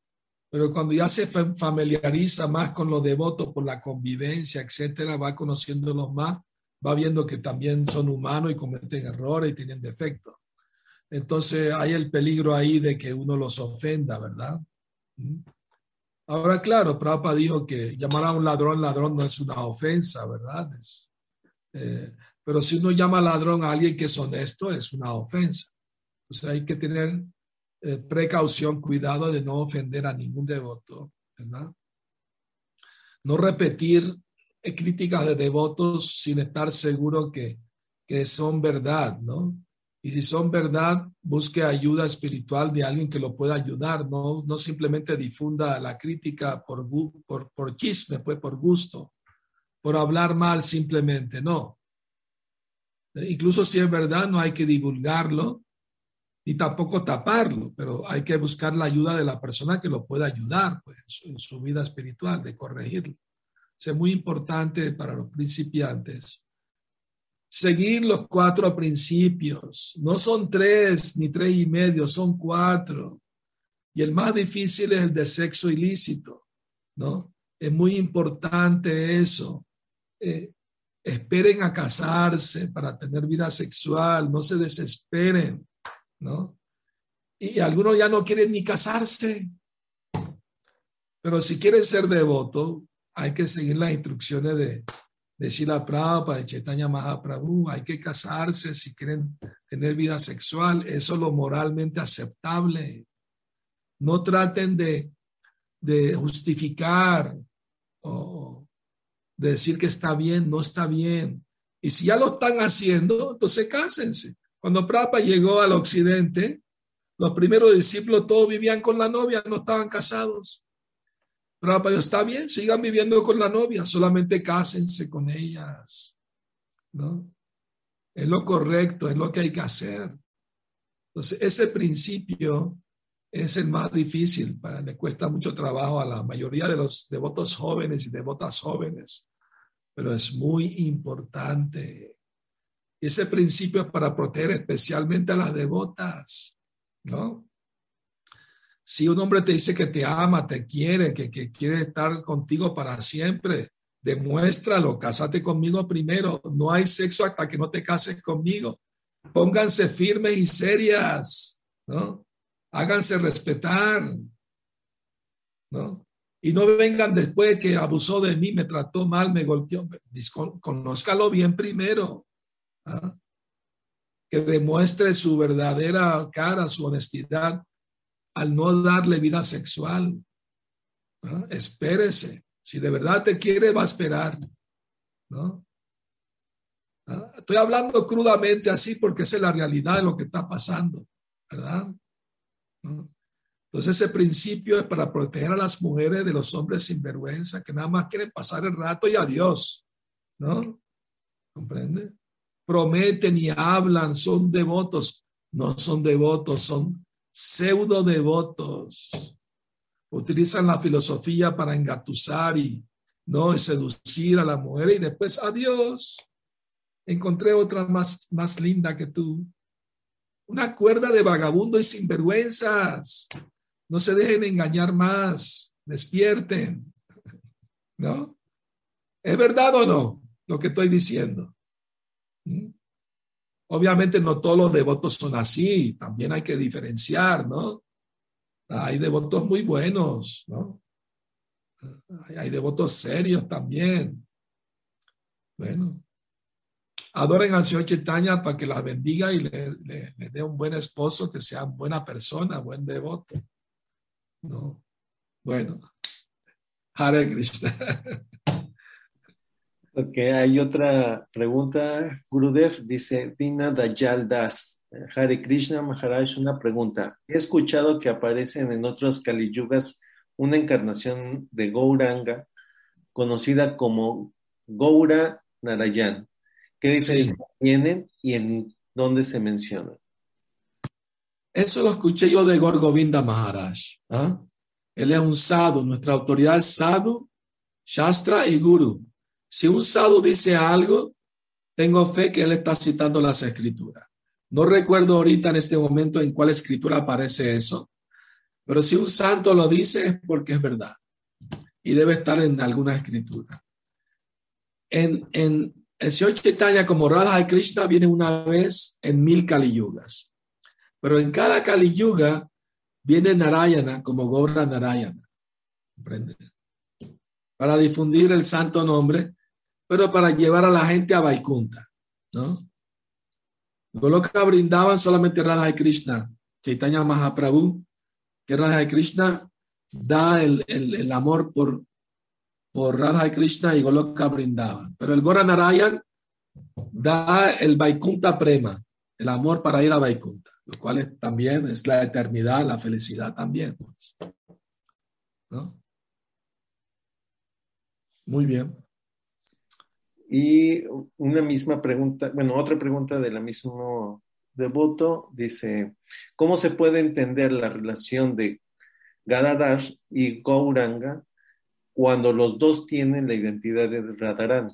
S1: Pero cuando ya se familiariza más con los devotos por la convivencia, etcétera, va conociéndolos más, va viendo que también son humanos y cometen errores y tienen defectos. Entonces hay el peligro ahí de que uno los ofenda, ¿verdad? ¿Mm? Ahora, claro, Prabhupada dijo que llamar a un ladrón ladrón no es una ofensa, ¿verdad? Eh, pero si uno llama ladrón a alguien que es honesto, es una ofensa. Entonces hay que tener eh, precaución, cuidado de no ofender a ningún devoto. No repetir críticas de devotos sin estar seguro que, que son verdad. Y si son verdad, busque ayuda espiritual de alguien que lo pueda ayudar, no, no simplemente difunda la crítica por, por, por chisme, pues por gusto, por hablar mal simplemente, no. Incluso si es verdad, no hay que divulgarlo ni tampoco taparlo, pero hay que buscar la ayuda de la persona que lo pueda ayudar pues, en su vida espiritual, de corregirlo es muy importante para los principiantes. Seguir los cuatro principios. No son tres ni tres y medio, son cuatro. Y el más difícil es el de sexo ilícito, ¿no? Es muy importante eso. Eh, esperen a casarse para tener vida sexual, no se desesperen, ¿no? Y algunos ya no quieren ni casarse. Pero si quieren ser devotos, hay que seguir las instrucciones de, de Shila Prabhupada, de Chaitanya Mahaprabhu, hay que casarse si quieren tener vida sexual, eso es lo moralmente aceptable. No traten de, de justificar o de decir que está bien, no está bien. Y si ya lo están haciendo, entonces cásense. Cuando Prabhupada llegó al occidente, los primeros discípulos todos vivían con la novia, no estaban casados. Pero está bien, sigan viviendo con la novia, solamente cásense con ellas. ¿no? Es lo correcto, es lo que hay que hacer. Entonces, ese principio es el más difícil, para, le cuesta mucho trabajo a la mayoría de los devotos jóvenes y devotas jóvenes, pero es muy importante. Ese principio es para proteger especialmente a las devotas, ¿no? Si un hombre te dice que te ama, te quiere, que, que quiere estar contigo para siempre, demuéstralo, cásate conmigo primero. No hay sexo hasta que no te cases conmigo. Pónganse firmes y serias, ¿no? Háganse respetar, ¿no? Y no vengan después que abusó de mí, me trató mal, me golpeó. Conózcalo bien primero. ¿Ah? Que demuestre su verdadera cara, su honestidad al no darle vida sexual. Espérese. Si de verdad te quiere, va a esperar. ¿no? Estoy hablando crudamente así porque es la realidad de lo que está pasando, ¿verdad? Entonces ese principio es para proteger a las mujeres de los hombres sin vergüenza que nada más quieren pasar el rato y adiós, ¿no? ¿Comprende? Prometen y hablan, son devotos, no son devotos, son pseudo devotos. Utilizan la filosofía para engatusar y no seducir a la mujer y después adiós. Encontré otra más, más linda que tú. Una cuerda de vagabundo y sinvergüenzas. No se dejen engañar más. Despierten. (laughs) ¿No? ¿Es verdad o no lo que estoy diciendo? Obviamente no todos los devotos son así, también hay que diferenciar, ¿no? Hay devotos muy buenos, ¿no? Hay devotos serios también. Bueno, adoren al Señor Chaitanya para que las bendiga y le, le, dé un buen esposo, que sea buena persona, buen devoto. ¿No? Bueno, Hare Krishna. (laughs)
S2: Ok, hay otra pregunta. Gurudev dice, Dina Dayal Das, Hare Krishna Maharaj, una pregunta. He escuchado que aparecen en otros Kaliyugas una encarnación de Gauranga conocida como Gaura Narayan. ¿Qué dice tienen y en dónde se menciona?
S1: Eso lo escuché yo de Gorgovinda Maharaj. ¿ah? Él es un sadhu, nuestra autoridad es sadhu, shastra y guru. Si un sadhu dice algo, tengo fe que él está citando las escrituras. No recuerdo ahorita en este momento en cuál escritura aparece eso, pero si un santo lo dice es porque es verdad y debe estar en alguna escritura. En, en el Señor Chaitanya como Radha y Krishna viene una vez en mil Kali Yugas, pero en cada Kali Yuga viene Narayana como Gaura Narayana. Para difundir el santo nombre pero para llevar a la gente a Vaikunta, ¿no? Goloka brindaban solamente Radha Krishna, Chaitanya Mahaprabhu, que Radha Krishna da el, el, amor por, por Radha Krishna y Goloka brindaba. Pero el Gora Narayan da el Vaikunta Prema, el amor para ir a Vaikunta, lo cual también es la eternidad, la felicidad también. Pues. ¿no? Muy bien.
S2: Y una misma pregunta, bueno, otra pregunta de la mismo devoto dice, ¿cómo se puede entender la relación de Gadadhar y Gauranga cuando los dos tienen la identidad de Radharani?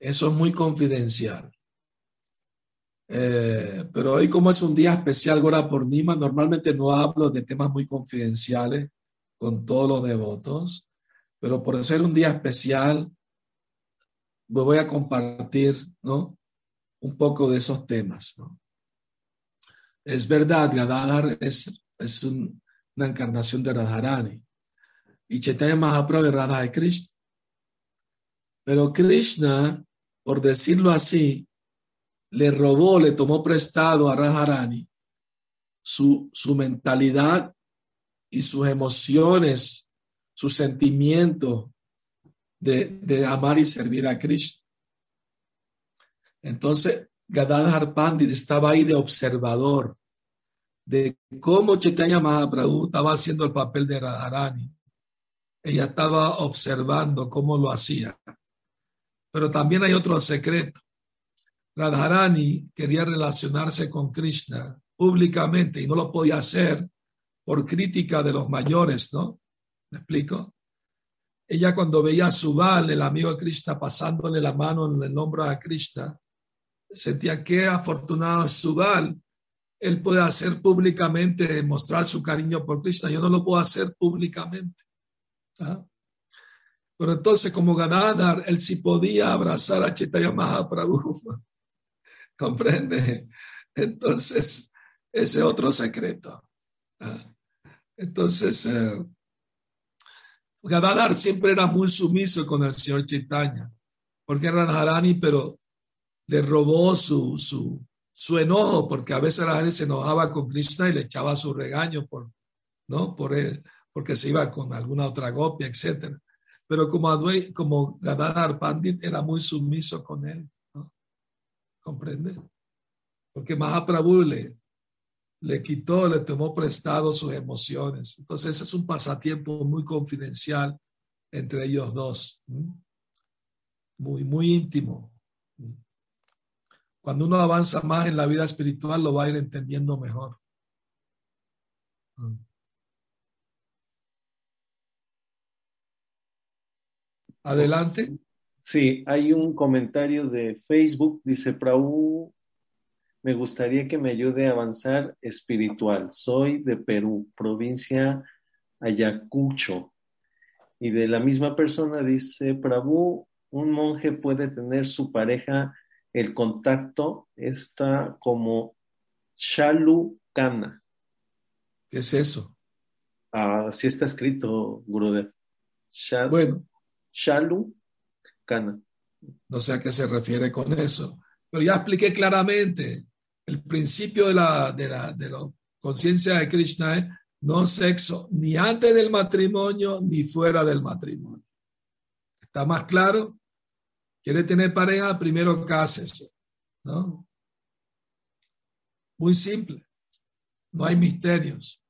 S1: Eso es muy confidencial. Eh, pero hoy como es un día especial, Gora Nima, normalmente no hablo de temas muy confidenciales con todos los devotos, pero por ser un día especial, voy a compartir, ¿no? Un poco de esos temas. Es verdad, Gadadhar es, es una encarnación de Radharani y Chaitanya Mahaprabhu es Radha de Krishna. Pero Krishna, por decirlo así, le robó, le tomó prestado a Radharani su, su mentalidad y sus emociones, sus sentimientos, de, amar y servir a Krishna. Entonces, Gadadhar Pandit estaba ahí de observador de cómo Chaitanya Mahaprabhu estaba haciendo el papel de Radharani. Ella estaba observando cómo lo hacía. Pero también hay otro secreto. Radharani quería relacionarse con Krishna públicamente y no lo podía hacer por crítica de los mayores, ¿no? ¿Me explico? Ella cuando veía a Subal, el amigo de Krishna, pasándole la mano en el hombro a Krishna, sentía que afortunado Subal. Él puede hacer públicamente, mostrar su cariño por Krishna. Yo no lo puedo hacer públicamente. ¿ah? Pero entonces, como Ganadhar, él sí podía abrazar a Chaitanya Mahaprabhu. (laughs) ¿Comprende? Entonces, ese otro secreto. Entonces, eh, Gadadhar siempre era muy sumiso con el señor Chaitanya, porque era Radharani, pero le robó su, su, su enojo, porque a veces Radharani se enojaba con Krishna y le echaba su regaño por, ¿no? por él, porque se iba con alguna otra gopia, etc. Pero como, como Gadadhar Pandit era muy sumiso con él, ¿no? ¿comprende? Porque Mahaprabhu le, le quitó, le tomó prestado sus emociones. Entonces, ese es un pasatiempo muy confidencial entre ellos dos, muy, muy íntimo. Cuando uno avanza más en la vida espiritual, lo va a ir entendiendo mejor. Adelante.
S2: Sí, hay un comentario de Facebook, dice Prabhu me gustaría que me ayude a avanzar espiritual. Soy de Perú, provincia Ayacucho. Y de la misma persona dice, Prabhu, un monje puede tener su pareja, el contacto está como Shalukana.
S1: ¿Qué es eso?
S2: Así está escrito, Gurudev.
S1: bueno.
S2: Shalukana.
S1: No sé a qué se refiere con eso. Pero ya expliqué claramente el principio de la, de la, de la conciencia de Krishna es no sexo ni antes del matrimonio ni fuera del matrimonio. ¿Está más claro? ¿Quiere tener pareja? Primero cásese. ¿no? Muy simple. No hay misterios.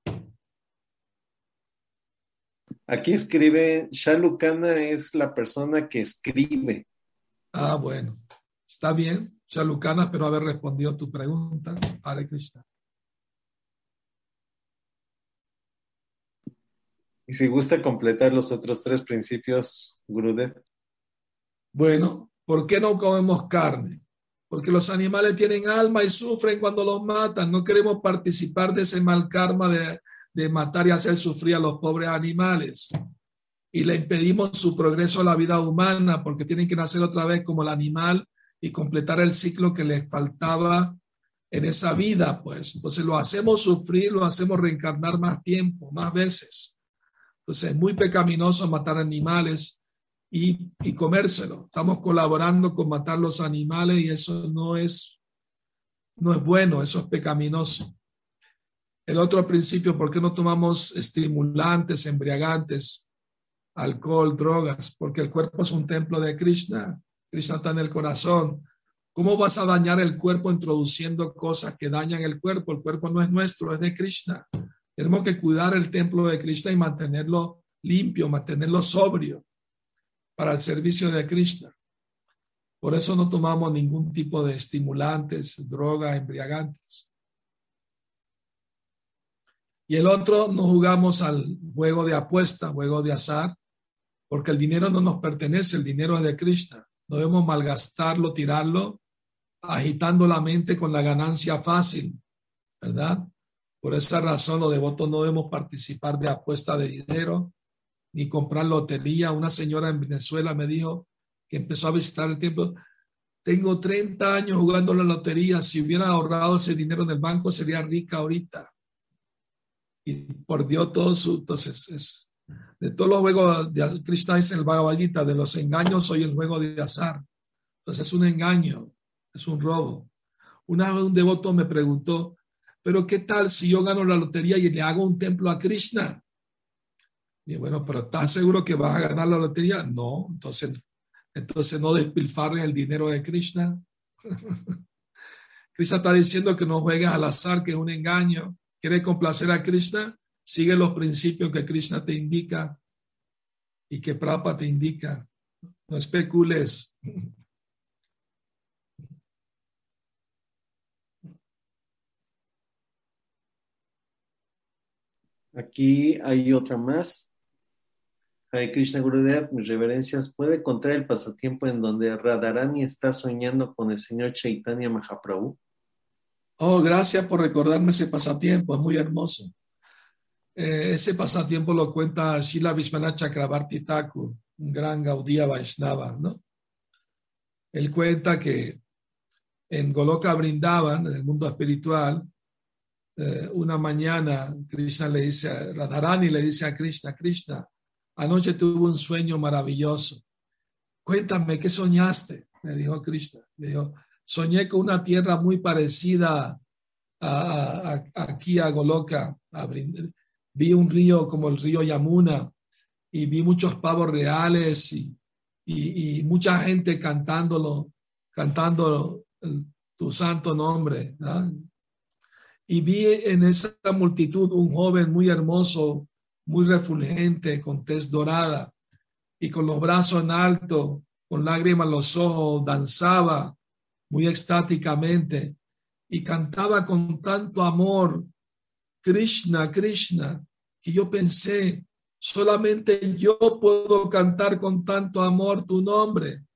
S2: Aquí escribe, Shalukana es la persona que escribe.
S1: Ah, bueno. Está bien. Lucana, espero haber respondido a tu pregunta. Hare Krishna.
S2: Y si gusta completar los otros tres principios, Gurudev.
S1: Bueno, ¿por qué no comemos carne? Porque los animales tienen alma y sufren cuando los matan. No queremos participar de ese mal karma de, de matar y hacer sufrir a los pobres animales. Y le impedimos su progreso a la vida humana porque tienen que nacer otra vez como el animal y completar el ciclo que les faltaba en esa vida, pues. Entonces lo hacemos sufrir, lo hacemos reencarnar más tiempo, más veces. Entonces es muy pecaminoso matar animales y, y comérselo. Estamos colaborando con matar los animales y eso no es, no es bueno, eso es pecaminoso. El otro principio, ¿por qué no tomamos estimulantes, embriagantes, alcohol, drogas? Porque el cuerpo es un templo de Krishna Krishna está en el corazón. ¿Cómo vas a dañar el cuerpo introduciendo cosas que dañan el cuerpo? El cuerpo no es nuestro, es de Krishna. Tenemos que cuidar el templo de Krishna y mantenerlo limpio, mantenerlo sobrio para el servicio de Krishna. Por eso no tomamos ningún tipo de estimulantes, drogas, embriagantes. Y el otro, no jugamos al juego de apuesta, juego de azar, porque el dinero no nos pertenece, el dinero es de Krishna. No debemos malgastarlo, tirarlo, agitando la mente con la ganancia fácil, ¿verdad? Por esa razón los devotos no debemos participar de apuesta de dinero ni comprar lotería. Una señora en Venezuela me dijo que empezó a visitar el templo. Tengo 30 años jugando la lotería. Si hubiera ahorrado ese dinero en el banco, sería rica ahorita. Y por Dios, todo su. Entonces, es, de todos los juegos de Krishna dice el Bhagavad de los engaños soy el juego de azar. Entonces es un engaño, es un robo. Una vez un devoto me preguntó, pero ¿qué tal si yo gano la lotería y le hago un templo a Krishna? Y bueno, pero ¿estás seguro que vas a ganar la lotería? No, entonces, entonces no despilfarren el dinero de Krishna. (laughs) Krishna está diciendo que no juegues al azar, que es un engaño. ¿Quieres complacer a Krishna? Sigue los principios que Krishna te indica y que Prapa te indica. No especules.
S2: Aquí hay otra más. Hare Krishna Gurudev, mis reverencias. ¿Puede contar el pasatiempo en donde Radharani está soñando con el señor Chaitanya Mahaprabhu?
S1: Oh, gracias por recordarme ese pasatiempo, es muy hermoso. Eh, ese pasatiempo lo cuenta Shila Vishwanath Chakrabarti Thakur, un gran Gaudía Vaishnava, ¿no? Él cuenta que en Goloka Brindavan, en el mundo espiritual, eh, una mañana Krishna le dice, a Radharani le dice a Krishna, Krishna, anoche tuve un sueño maravilloso. Cuéntame, ¿qué soñaste? Le dijo Krishna. Le dijo, soñé con una tierra muy parecida a, aquí a Goloka. Vi un río como el río Yamuna y vi muchos pavos reales y, mucha gente cantándolo, cantando tu santo nombre. Y vi en esa multitud un joven muy hermoso, muy refulgente, con tez dorada y con los brazos en alto, con lágrimas en los ojos, danzaba muy extáticamente y cantaba con tanto amor, Krishna, Krishna, que yo pensé, solamente yo puedo cantar con tanto amor tu nombre.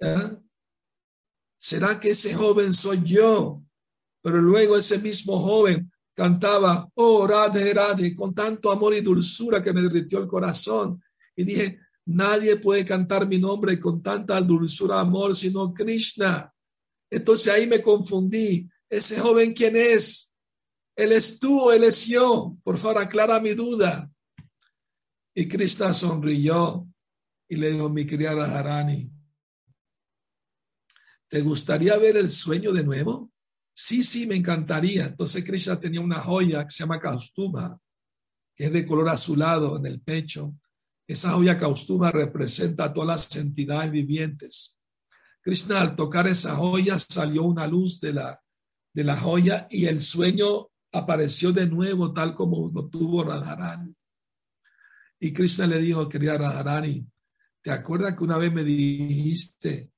S1: ¿Eh? ¿Será que ese joven soy yo? Pero luego ese mismo joven cantaba, oh, Radhe, Radhe, con tanto amor y dulzura que me derritió el corazón. Y dije, nadie puede cantar mi nombre con tanta dulzura, amor, sino Krishna. Entonces ahí me confundí. Ese joven, ¿quién es? Él es tú, él es yo. Por favor, aclara mi duda. Y Krishna sonrió y le dijo, mi criada Harani, ¿te gustaría ver el sueño de nuevo? Sí, sí, me encantaría. Entonces Krishna tenía una joya que se llama Kaustubha, que es de color azulado en el pecho. Esa joya Kaustubha representa a todas las entidades vivientes. Krishna al tocar esa joya salió una luz de la, de la joya y el sueño apareció de nuevo tal como lo tuvo Radharani. Y Krishna le dijo, querida Radharani, ¿te acuerdas que una vez me dijiste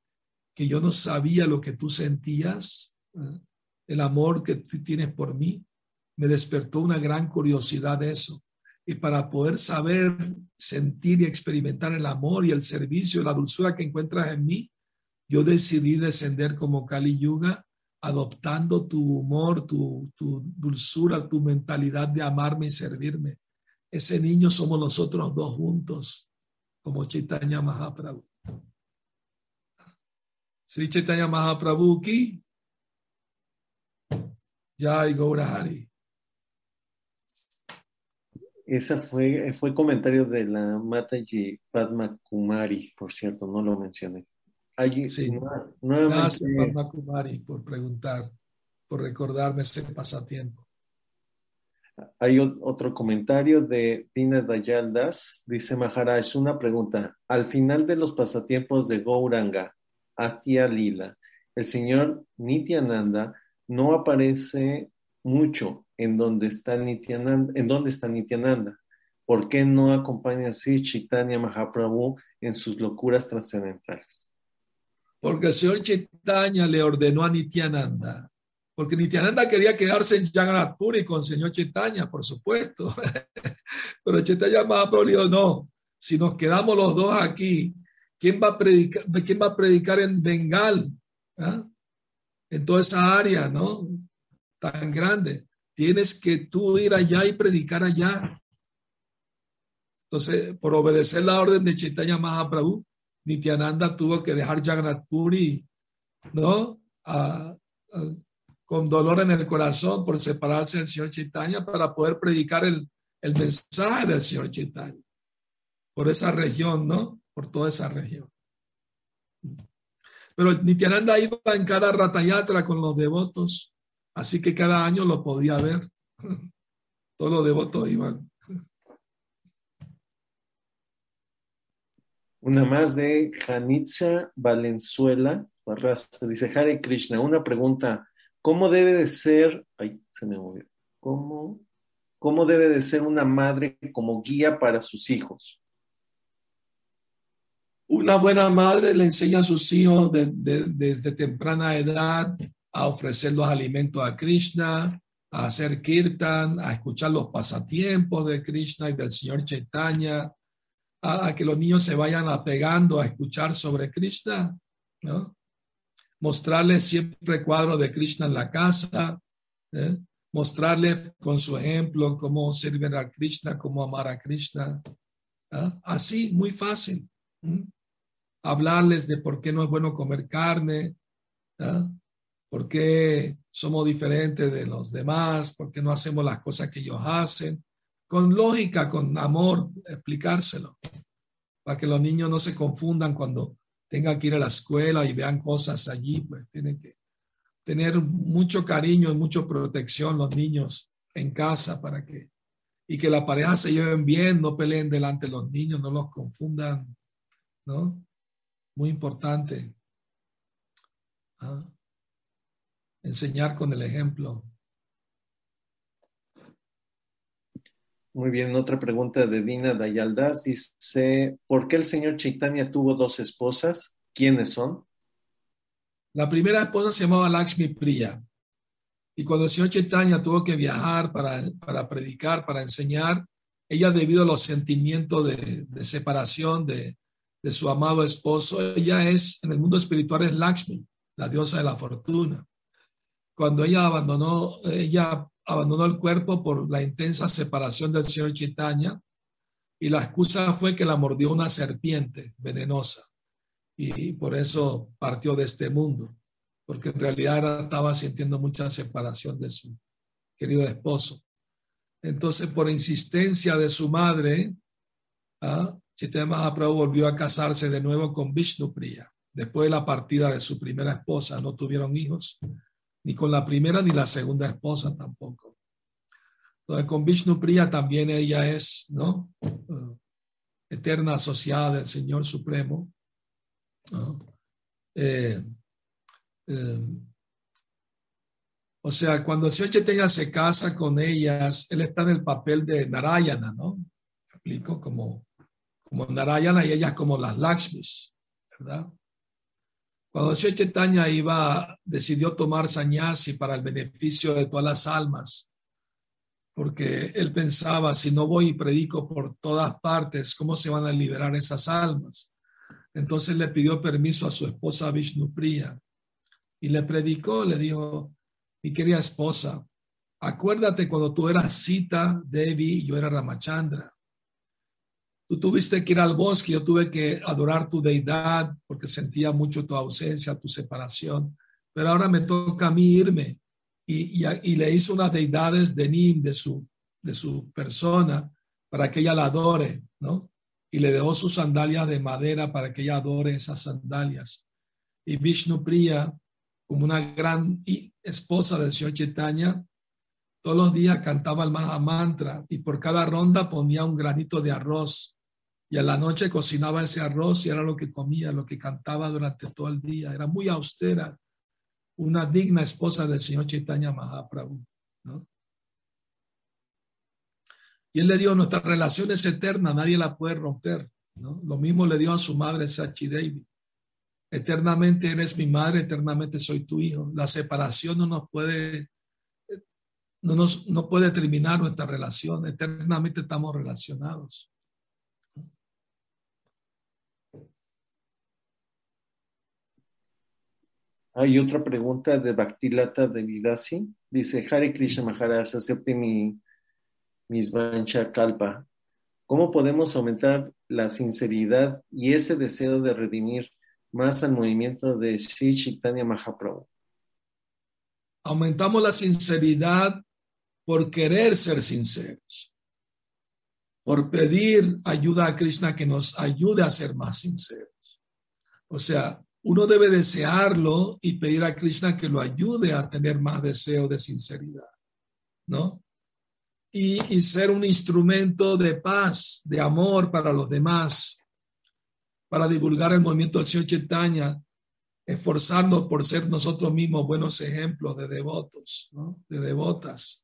S1: que yo no sabía lo que tú sentías? el amor que tú tienes por mí, me despertó una gran curiosidad de eso. Y para poder saber, sentir y experimentar el amor y el servicio y la dulzura que encuentras en mí, yo decidí descender como Kali Yuga, adoptando tu humor, tu, tu dulzura, tu mentalidad de amarme y servirme. Ese niño somos nosotros dos juntos, como Chaitanya Mahaprabhu. Sri Chaitanya Mahaprabhu ki Jai Gaurahari.
S2: Ese fue, fue comentario de la Mataji Padma Kumari, por cierto, no lo mencioné.
S1: Allí, sí. Gracias, Padma Kumari, por preguntar, por recordarme ese pasatiempo.
S2: Hay otro comentario de Dina Dayaldas, dice Maharaj, una pregunta. Al final de los pasatiempos de Gauranga, Atya Lila, el señor Nityananda no aparece mucho en donde está Nityananda, en dónde está Nityananda. ¿Por qué no acompaña así Chaitanya Mahaprabhu en sus locuras trascendentales?
S1: Porque el señor Chaitanya le ordenó a Nityananda, porque Nityananda quería quedarse en Jagannath Puri con el señor Chaitanya, por supuesto. (laughs) Pero Chaitanya Mahaprabhu dijo, no, si nos quedamos los dos aquí, ¿quién va a predicar, quién va a predicar en Bengal? ¿Ah? en toda esa área, ¿no? Tan grande. Tienes que tú ir allá y predicar allá. Entonces, por obedecer la orden de Chaitanya Mahaprabhu, Nityananda tuvo que dejar Jagannath Puri, ¿no? con dolor en el corazón por separarse del Señor Chaitanya para poder predicar el, el mensaje del Señor Chaitanya. Por esa región, ¿no? Por toda esa región. Pero Nityananda iba en cada ratayatra con los devotos, así que cada año lo podía ver. (laughs) Todos los devotos iban.
S2: Una más de Janitza Valenzuela Dice Hare Krishna, una pregunta. ¿Cómo debe de ser, ay, se me ¿cómo, cómo debe de ser una madre como guía para sus hijos?
S1: Una buena madre le enseña a sus hijos desde temprana edad a ofrecer los alimentos a Krishna, a hacer kirtan, a escuchar los pasatiempos de Krishna y del Señor Chaitanya, a, que los niños se vayan apegando a escuchar sobre Krishna, ¿no? Mostrarles siempre cuadros de Krishna en la casa, ¿eh? mostrarles con su ejemplo cómo servir a Krishna, cómo amar a Krishna. ¿ah? Así, muy fácil. Hablarles de por qué no es bueno comer carne, ¿ah? por qué somos diferentes de los demás, por qué no hacemos las cosas que ellos hacen, con lógica, con amor, explicárselo, para que los niños no se confundan cuando tengan que ir a la escuela y vean cosas allí, pues tienen que tener mucho cariño y mucha protección los niños en casa para que y que la pareja se lleven bien, no peleen delante de los niños, no los confundan, ¿no? Muy importante. ¿ah? Enseñar con el ejemplo.
S2: Muy bien, otra pregunta de Dina Dayaldas dice, ¿por qué el señor Chaitanya tuvo dos esposas? ¿Quiénes son?
S1: La primera esposa se llamaba Lakshmi Priya. Y cuando el señor Chaitanya tuvo que viajar para, para predicar, para enseñar, ella debido a los sentimientos de, de separación de, de, su amado esposo, ella es, en el mundo espiritual es Lakshmi, la diosa de la fortuna. Cuando ella abandonó, ella abandonó el cuerpo por la intensa separación del señor Chaitanya y la excusa fue que la mordió una serpiente venenosa y por eso partió de este mundo, porque en realidad estaba sintiendo mucha separación de su querido esposo. Entonces, por insistencia de su madre, ¿ah? Chaitanya volvió a casarse de nuevo con Vishnu Priya. Después de la partida de su primera esposa, no tuvieron hijos, ni con la primera ni la segunda esposa tampoco. Entonces, con Vishnu Priya también ella es, ¿no? Uh, eterna asociada del Señor Supremo. Eh, eh, o sea, cuando el señor se casa con ellas, él está en el papel de Narayana, ¿no? Explico como, como Narayana y ellas como las Lakshmis, ¿verdad? Cuando el señor Chaitanya iba, decidió tomar sannyasi para el beneficio de todas las almas, porque él pensaba, si no voy y predico por todas partes, ¿cómo se van a liberar esas almas? Entonces le pidió permiso a su esposa Vishnupriya y le predicó, le dijo, mi querida esposa, acuérdate cuando tú eras Sita, Devi y yo era Ramachandra. Tú tuviste que ir al bosque, yo tuve que adorar tu deidad porque sentía mucho tu ausencia, tu separación, pero ahora me toca a mí irme. Y, y, le hizo unas deidades de Nim, de su, de su persona, para que ella la adore, ¿no? y le dejó sus sandalias de madera para que ella adore esas sandalias. Y Vishnu Priya, como una gran esposa del señor Chaitanya, todos los días cantaba el Maha Mantra y por cada ronda ponía un granito de arroz. Y a la noche cocinaba ese arroz y era lo que comía, lo que cantaba durante todo el día. Era muy austera, una digna esposa del señor Chaitanya Mahaprabhu. Y él le dio, nuestra relación es eterna, nadie la puede romper. Lo mismo le dio a su madre Sachi David. Eternamente eres mi madre, eternamente soy tu hijo. La separación no nos puede, no nos no puede terminar nuestra relación. Eternamente estamos relacionados.
S2: Hay otra pregunta de Bhaktilata de Vidasi. Dice, Hare Krishna Maharaj, acepte mi Misvancha Kalpa. ¿Cómo podemos aumentar la sinceridad y ese deseo de redimir más al movimiento de Sri Chaitanya Mahaprabhu?
S1: Aumentamos la sinceridad por querer ser sinceros, por pedir ayuda a Krishna que nos ayude a ser más sinceros. O sea, uno debe desearlo y pedir a Krishna que lo ayude a tener más deseo de sinceridad, ¿no? y, ser un instrumento de paz, de amor para los demás, para divulgar el movimiento del Señor Chaitanya, esforzarnos por ser nosotros mismos buenos ejemplos de devotos, de devotas.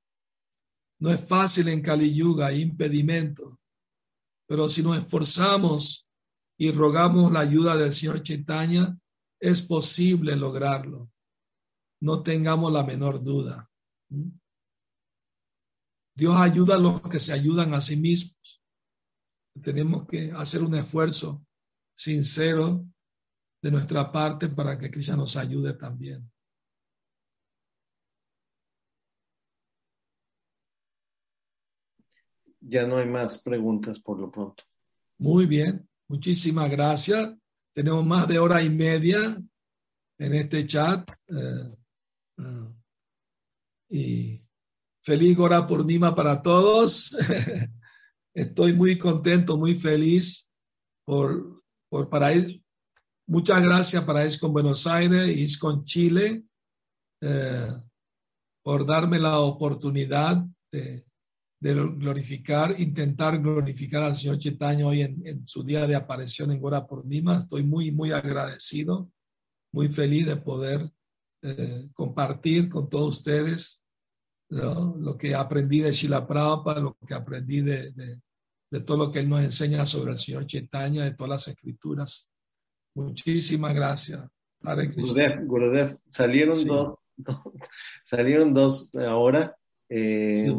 S1: No es fácil en Kali Yuga, hay impedimento, pero si nos esforzamos y rogamos la ayuda del Señor Chaitanya, es posible lograrlo. No tengamos la menor duda. Dios ayuda a los que se ayudan a sí mismos. Tenemos que hacer un esfuerzo sincero de nuestra parte para que Cristo nos ayude también.
S2: Ya no hay más preguntas por lo pronto.
S1: Muy bien, muchísimas gracias. Tenemos más de hora y media en este chat. Eh, eh, y feliz hora por Nima para todos. (laughs) Estoy muy contento, muy feliz por, por para ir. Muchas gracias para ir con Buenos Aires y con Chile eh, por darme la oportunidad de, de, glorificar, intentar glorificar al Señor Chitaño hoy en, en, su día de aparición en Gora por Nima. Estoy muy, muy agradecido, muy feliz de poder eh, compartir con todos ustedes ¿no? lo que aprendí de Shila Prabhupada, lo que aprendí de, de, de, todo lo que él nos enseña sobre el Señor Chaitanya, de todas las escrituras. Muchísimas gracias.
S2: Gurudev, Gurudev, salieron, sí. dos, (laughs) salieron dos ahora. Eh, sí.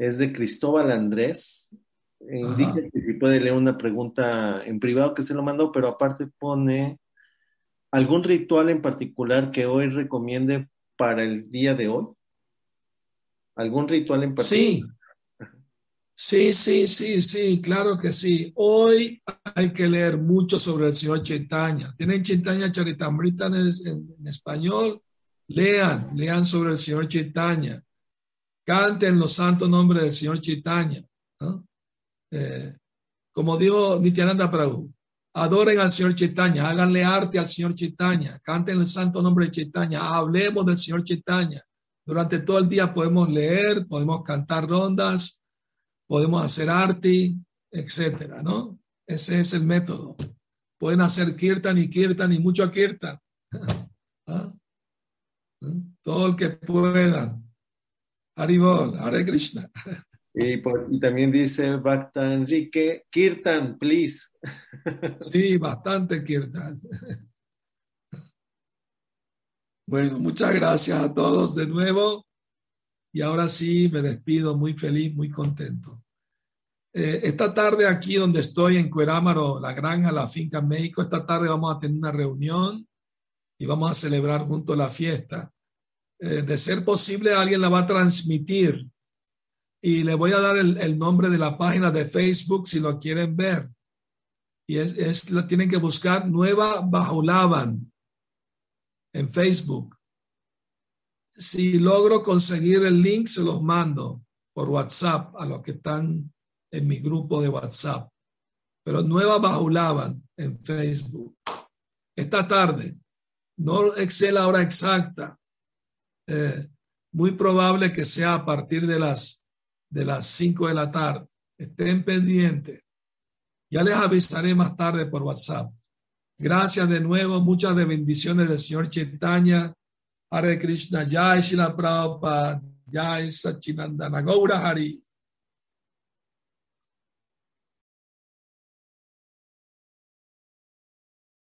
S2: Es de Cristóbal Andrés. Indica que si puede leer una pregunta en privado que se lo mandó, pero aparte pone algún ritual en particular que hoy recomiende para el día de hoy. ¿Algún ritual en particular?
S1: Sí, sí, sí, sí, claro que sí. Hoy hay que leer mucho sobre el Señor Chaitanya. Tienen Chaitanya Charitamrita en, en, en, español. Lean, lean sobre el Señor Chaitanya. Canten los santos nombres del Señor Chaitanya. ¿no? Eh, como dijo Nityananda Prabhu, adoren al Señor Chaitanya, háganle arte al Señor Chaitanya, canten el santo nombre de Chaitanya, hablemos del Señor Chaitanya. Durante todo el día podemos leer, podemos cantar rondas, podemos hacer arte, etcétera, ¿no? Ese es el método. Pueden hacer kirtan y kirtan y mucho kirtan. (laughs) ¿Ah? Todo el que puedan. Haribol, Hare Krishna.
S2: Y, por, y, también dice Bhakta Enrique, Kirtan, please. (laughs)
S1: Sí, bastante Kirtan. (laughs) Bueno, muchas gracias a todos de nuevo. Y ahora sí, me despido muy feliz, muy contento. Eh, esta tarde aquí donde estoy en Cuerámaro, la granja, la finca México, esta tarde vamos a tener una reunión y vamos a celebrar junto la fiesta. Eh, de ser posible, alguien la va a transmitir y le voy a dar el, nombre de la página de Facebook si lo quieren ver. Y es, es la tienen que buscar Nueva Bajulaban en Facebook. Si logro conseguir el link, se los mando por WhatsApp a los que están en mi grupo de WhatsApp. Pero Nueva Bajulaban en Facebook. Esta tarde, no excel la hora exacta. Eh, muy probable que sea a partir de las de las 5 de la tarde. Estén pendientes. Ya les avisaré más tarde por WhatsApp. Gracias de nuevo, muchas de bendiciones del Señor Chaitanya, Hare Krishna, Jai Shila Prabhupada, Jai Sachinandana Gaura Hari.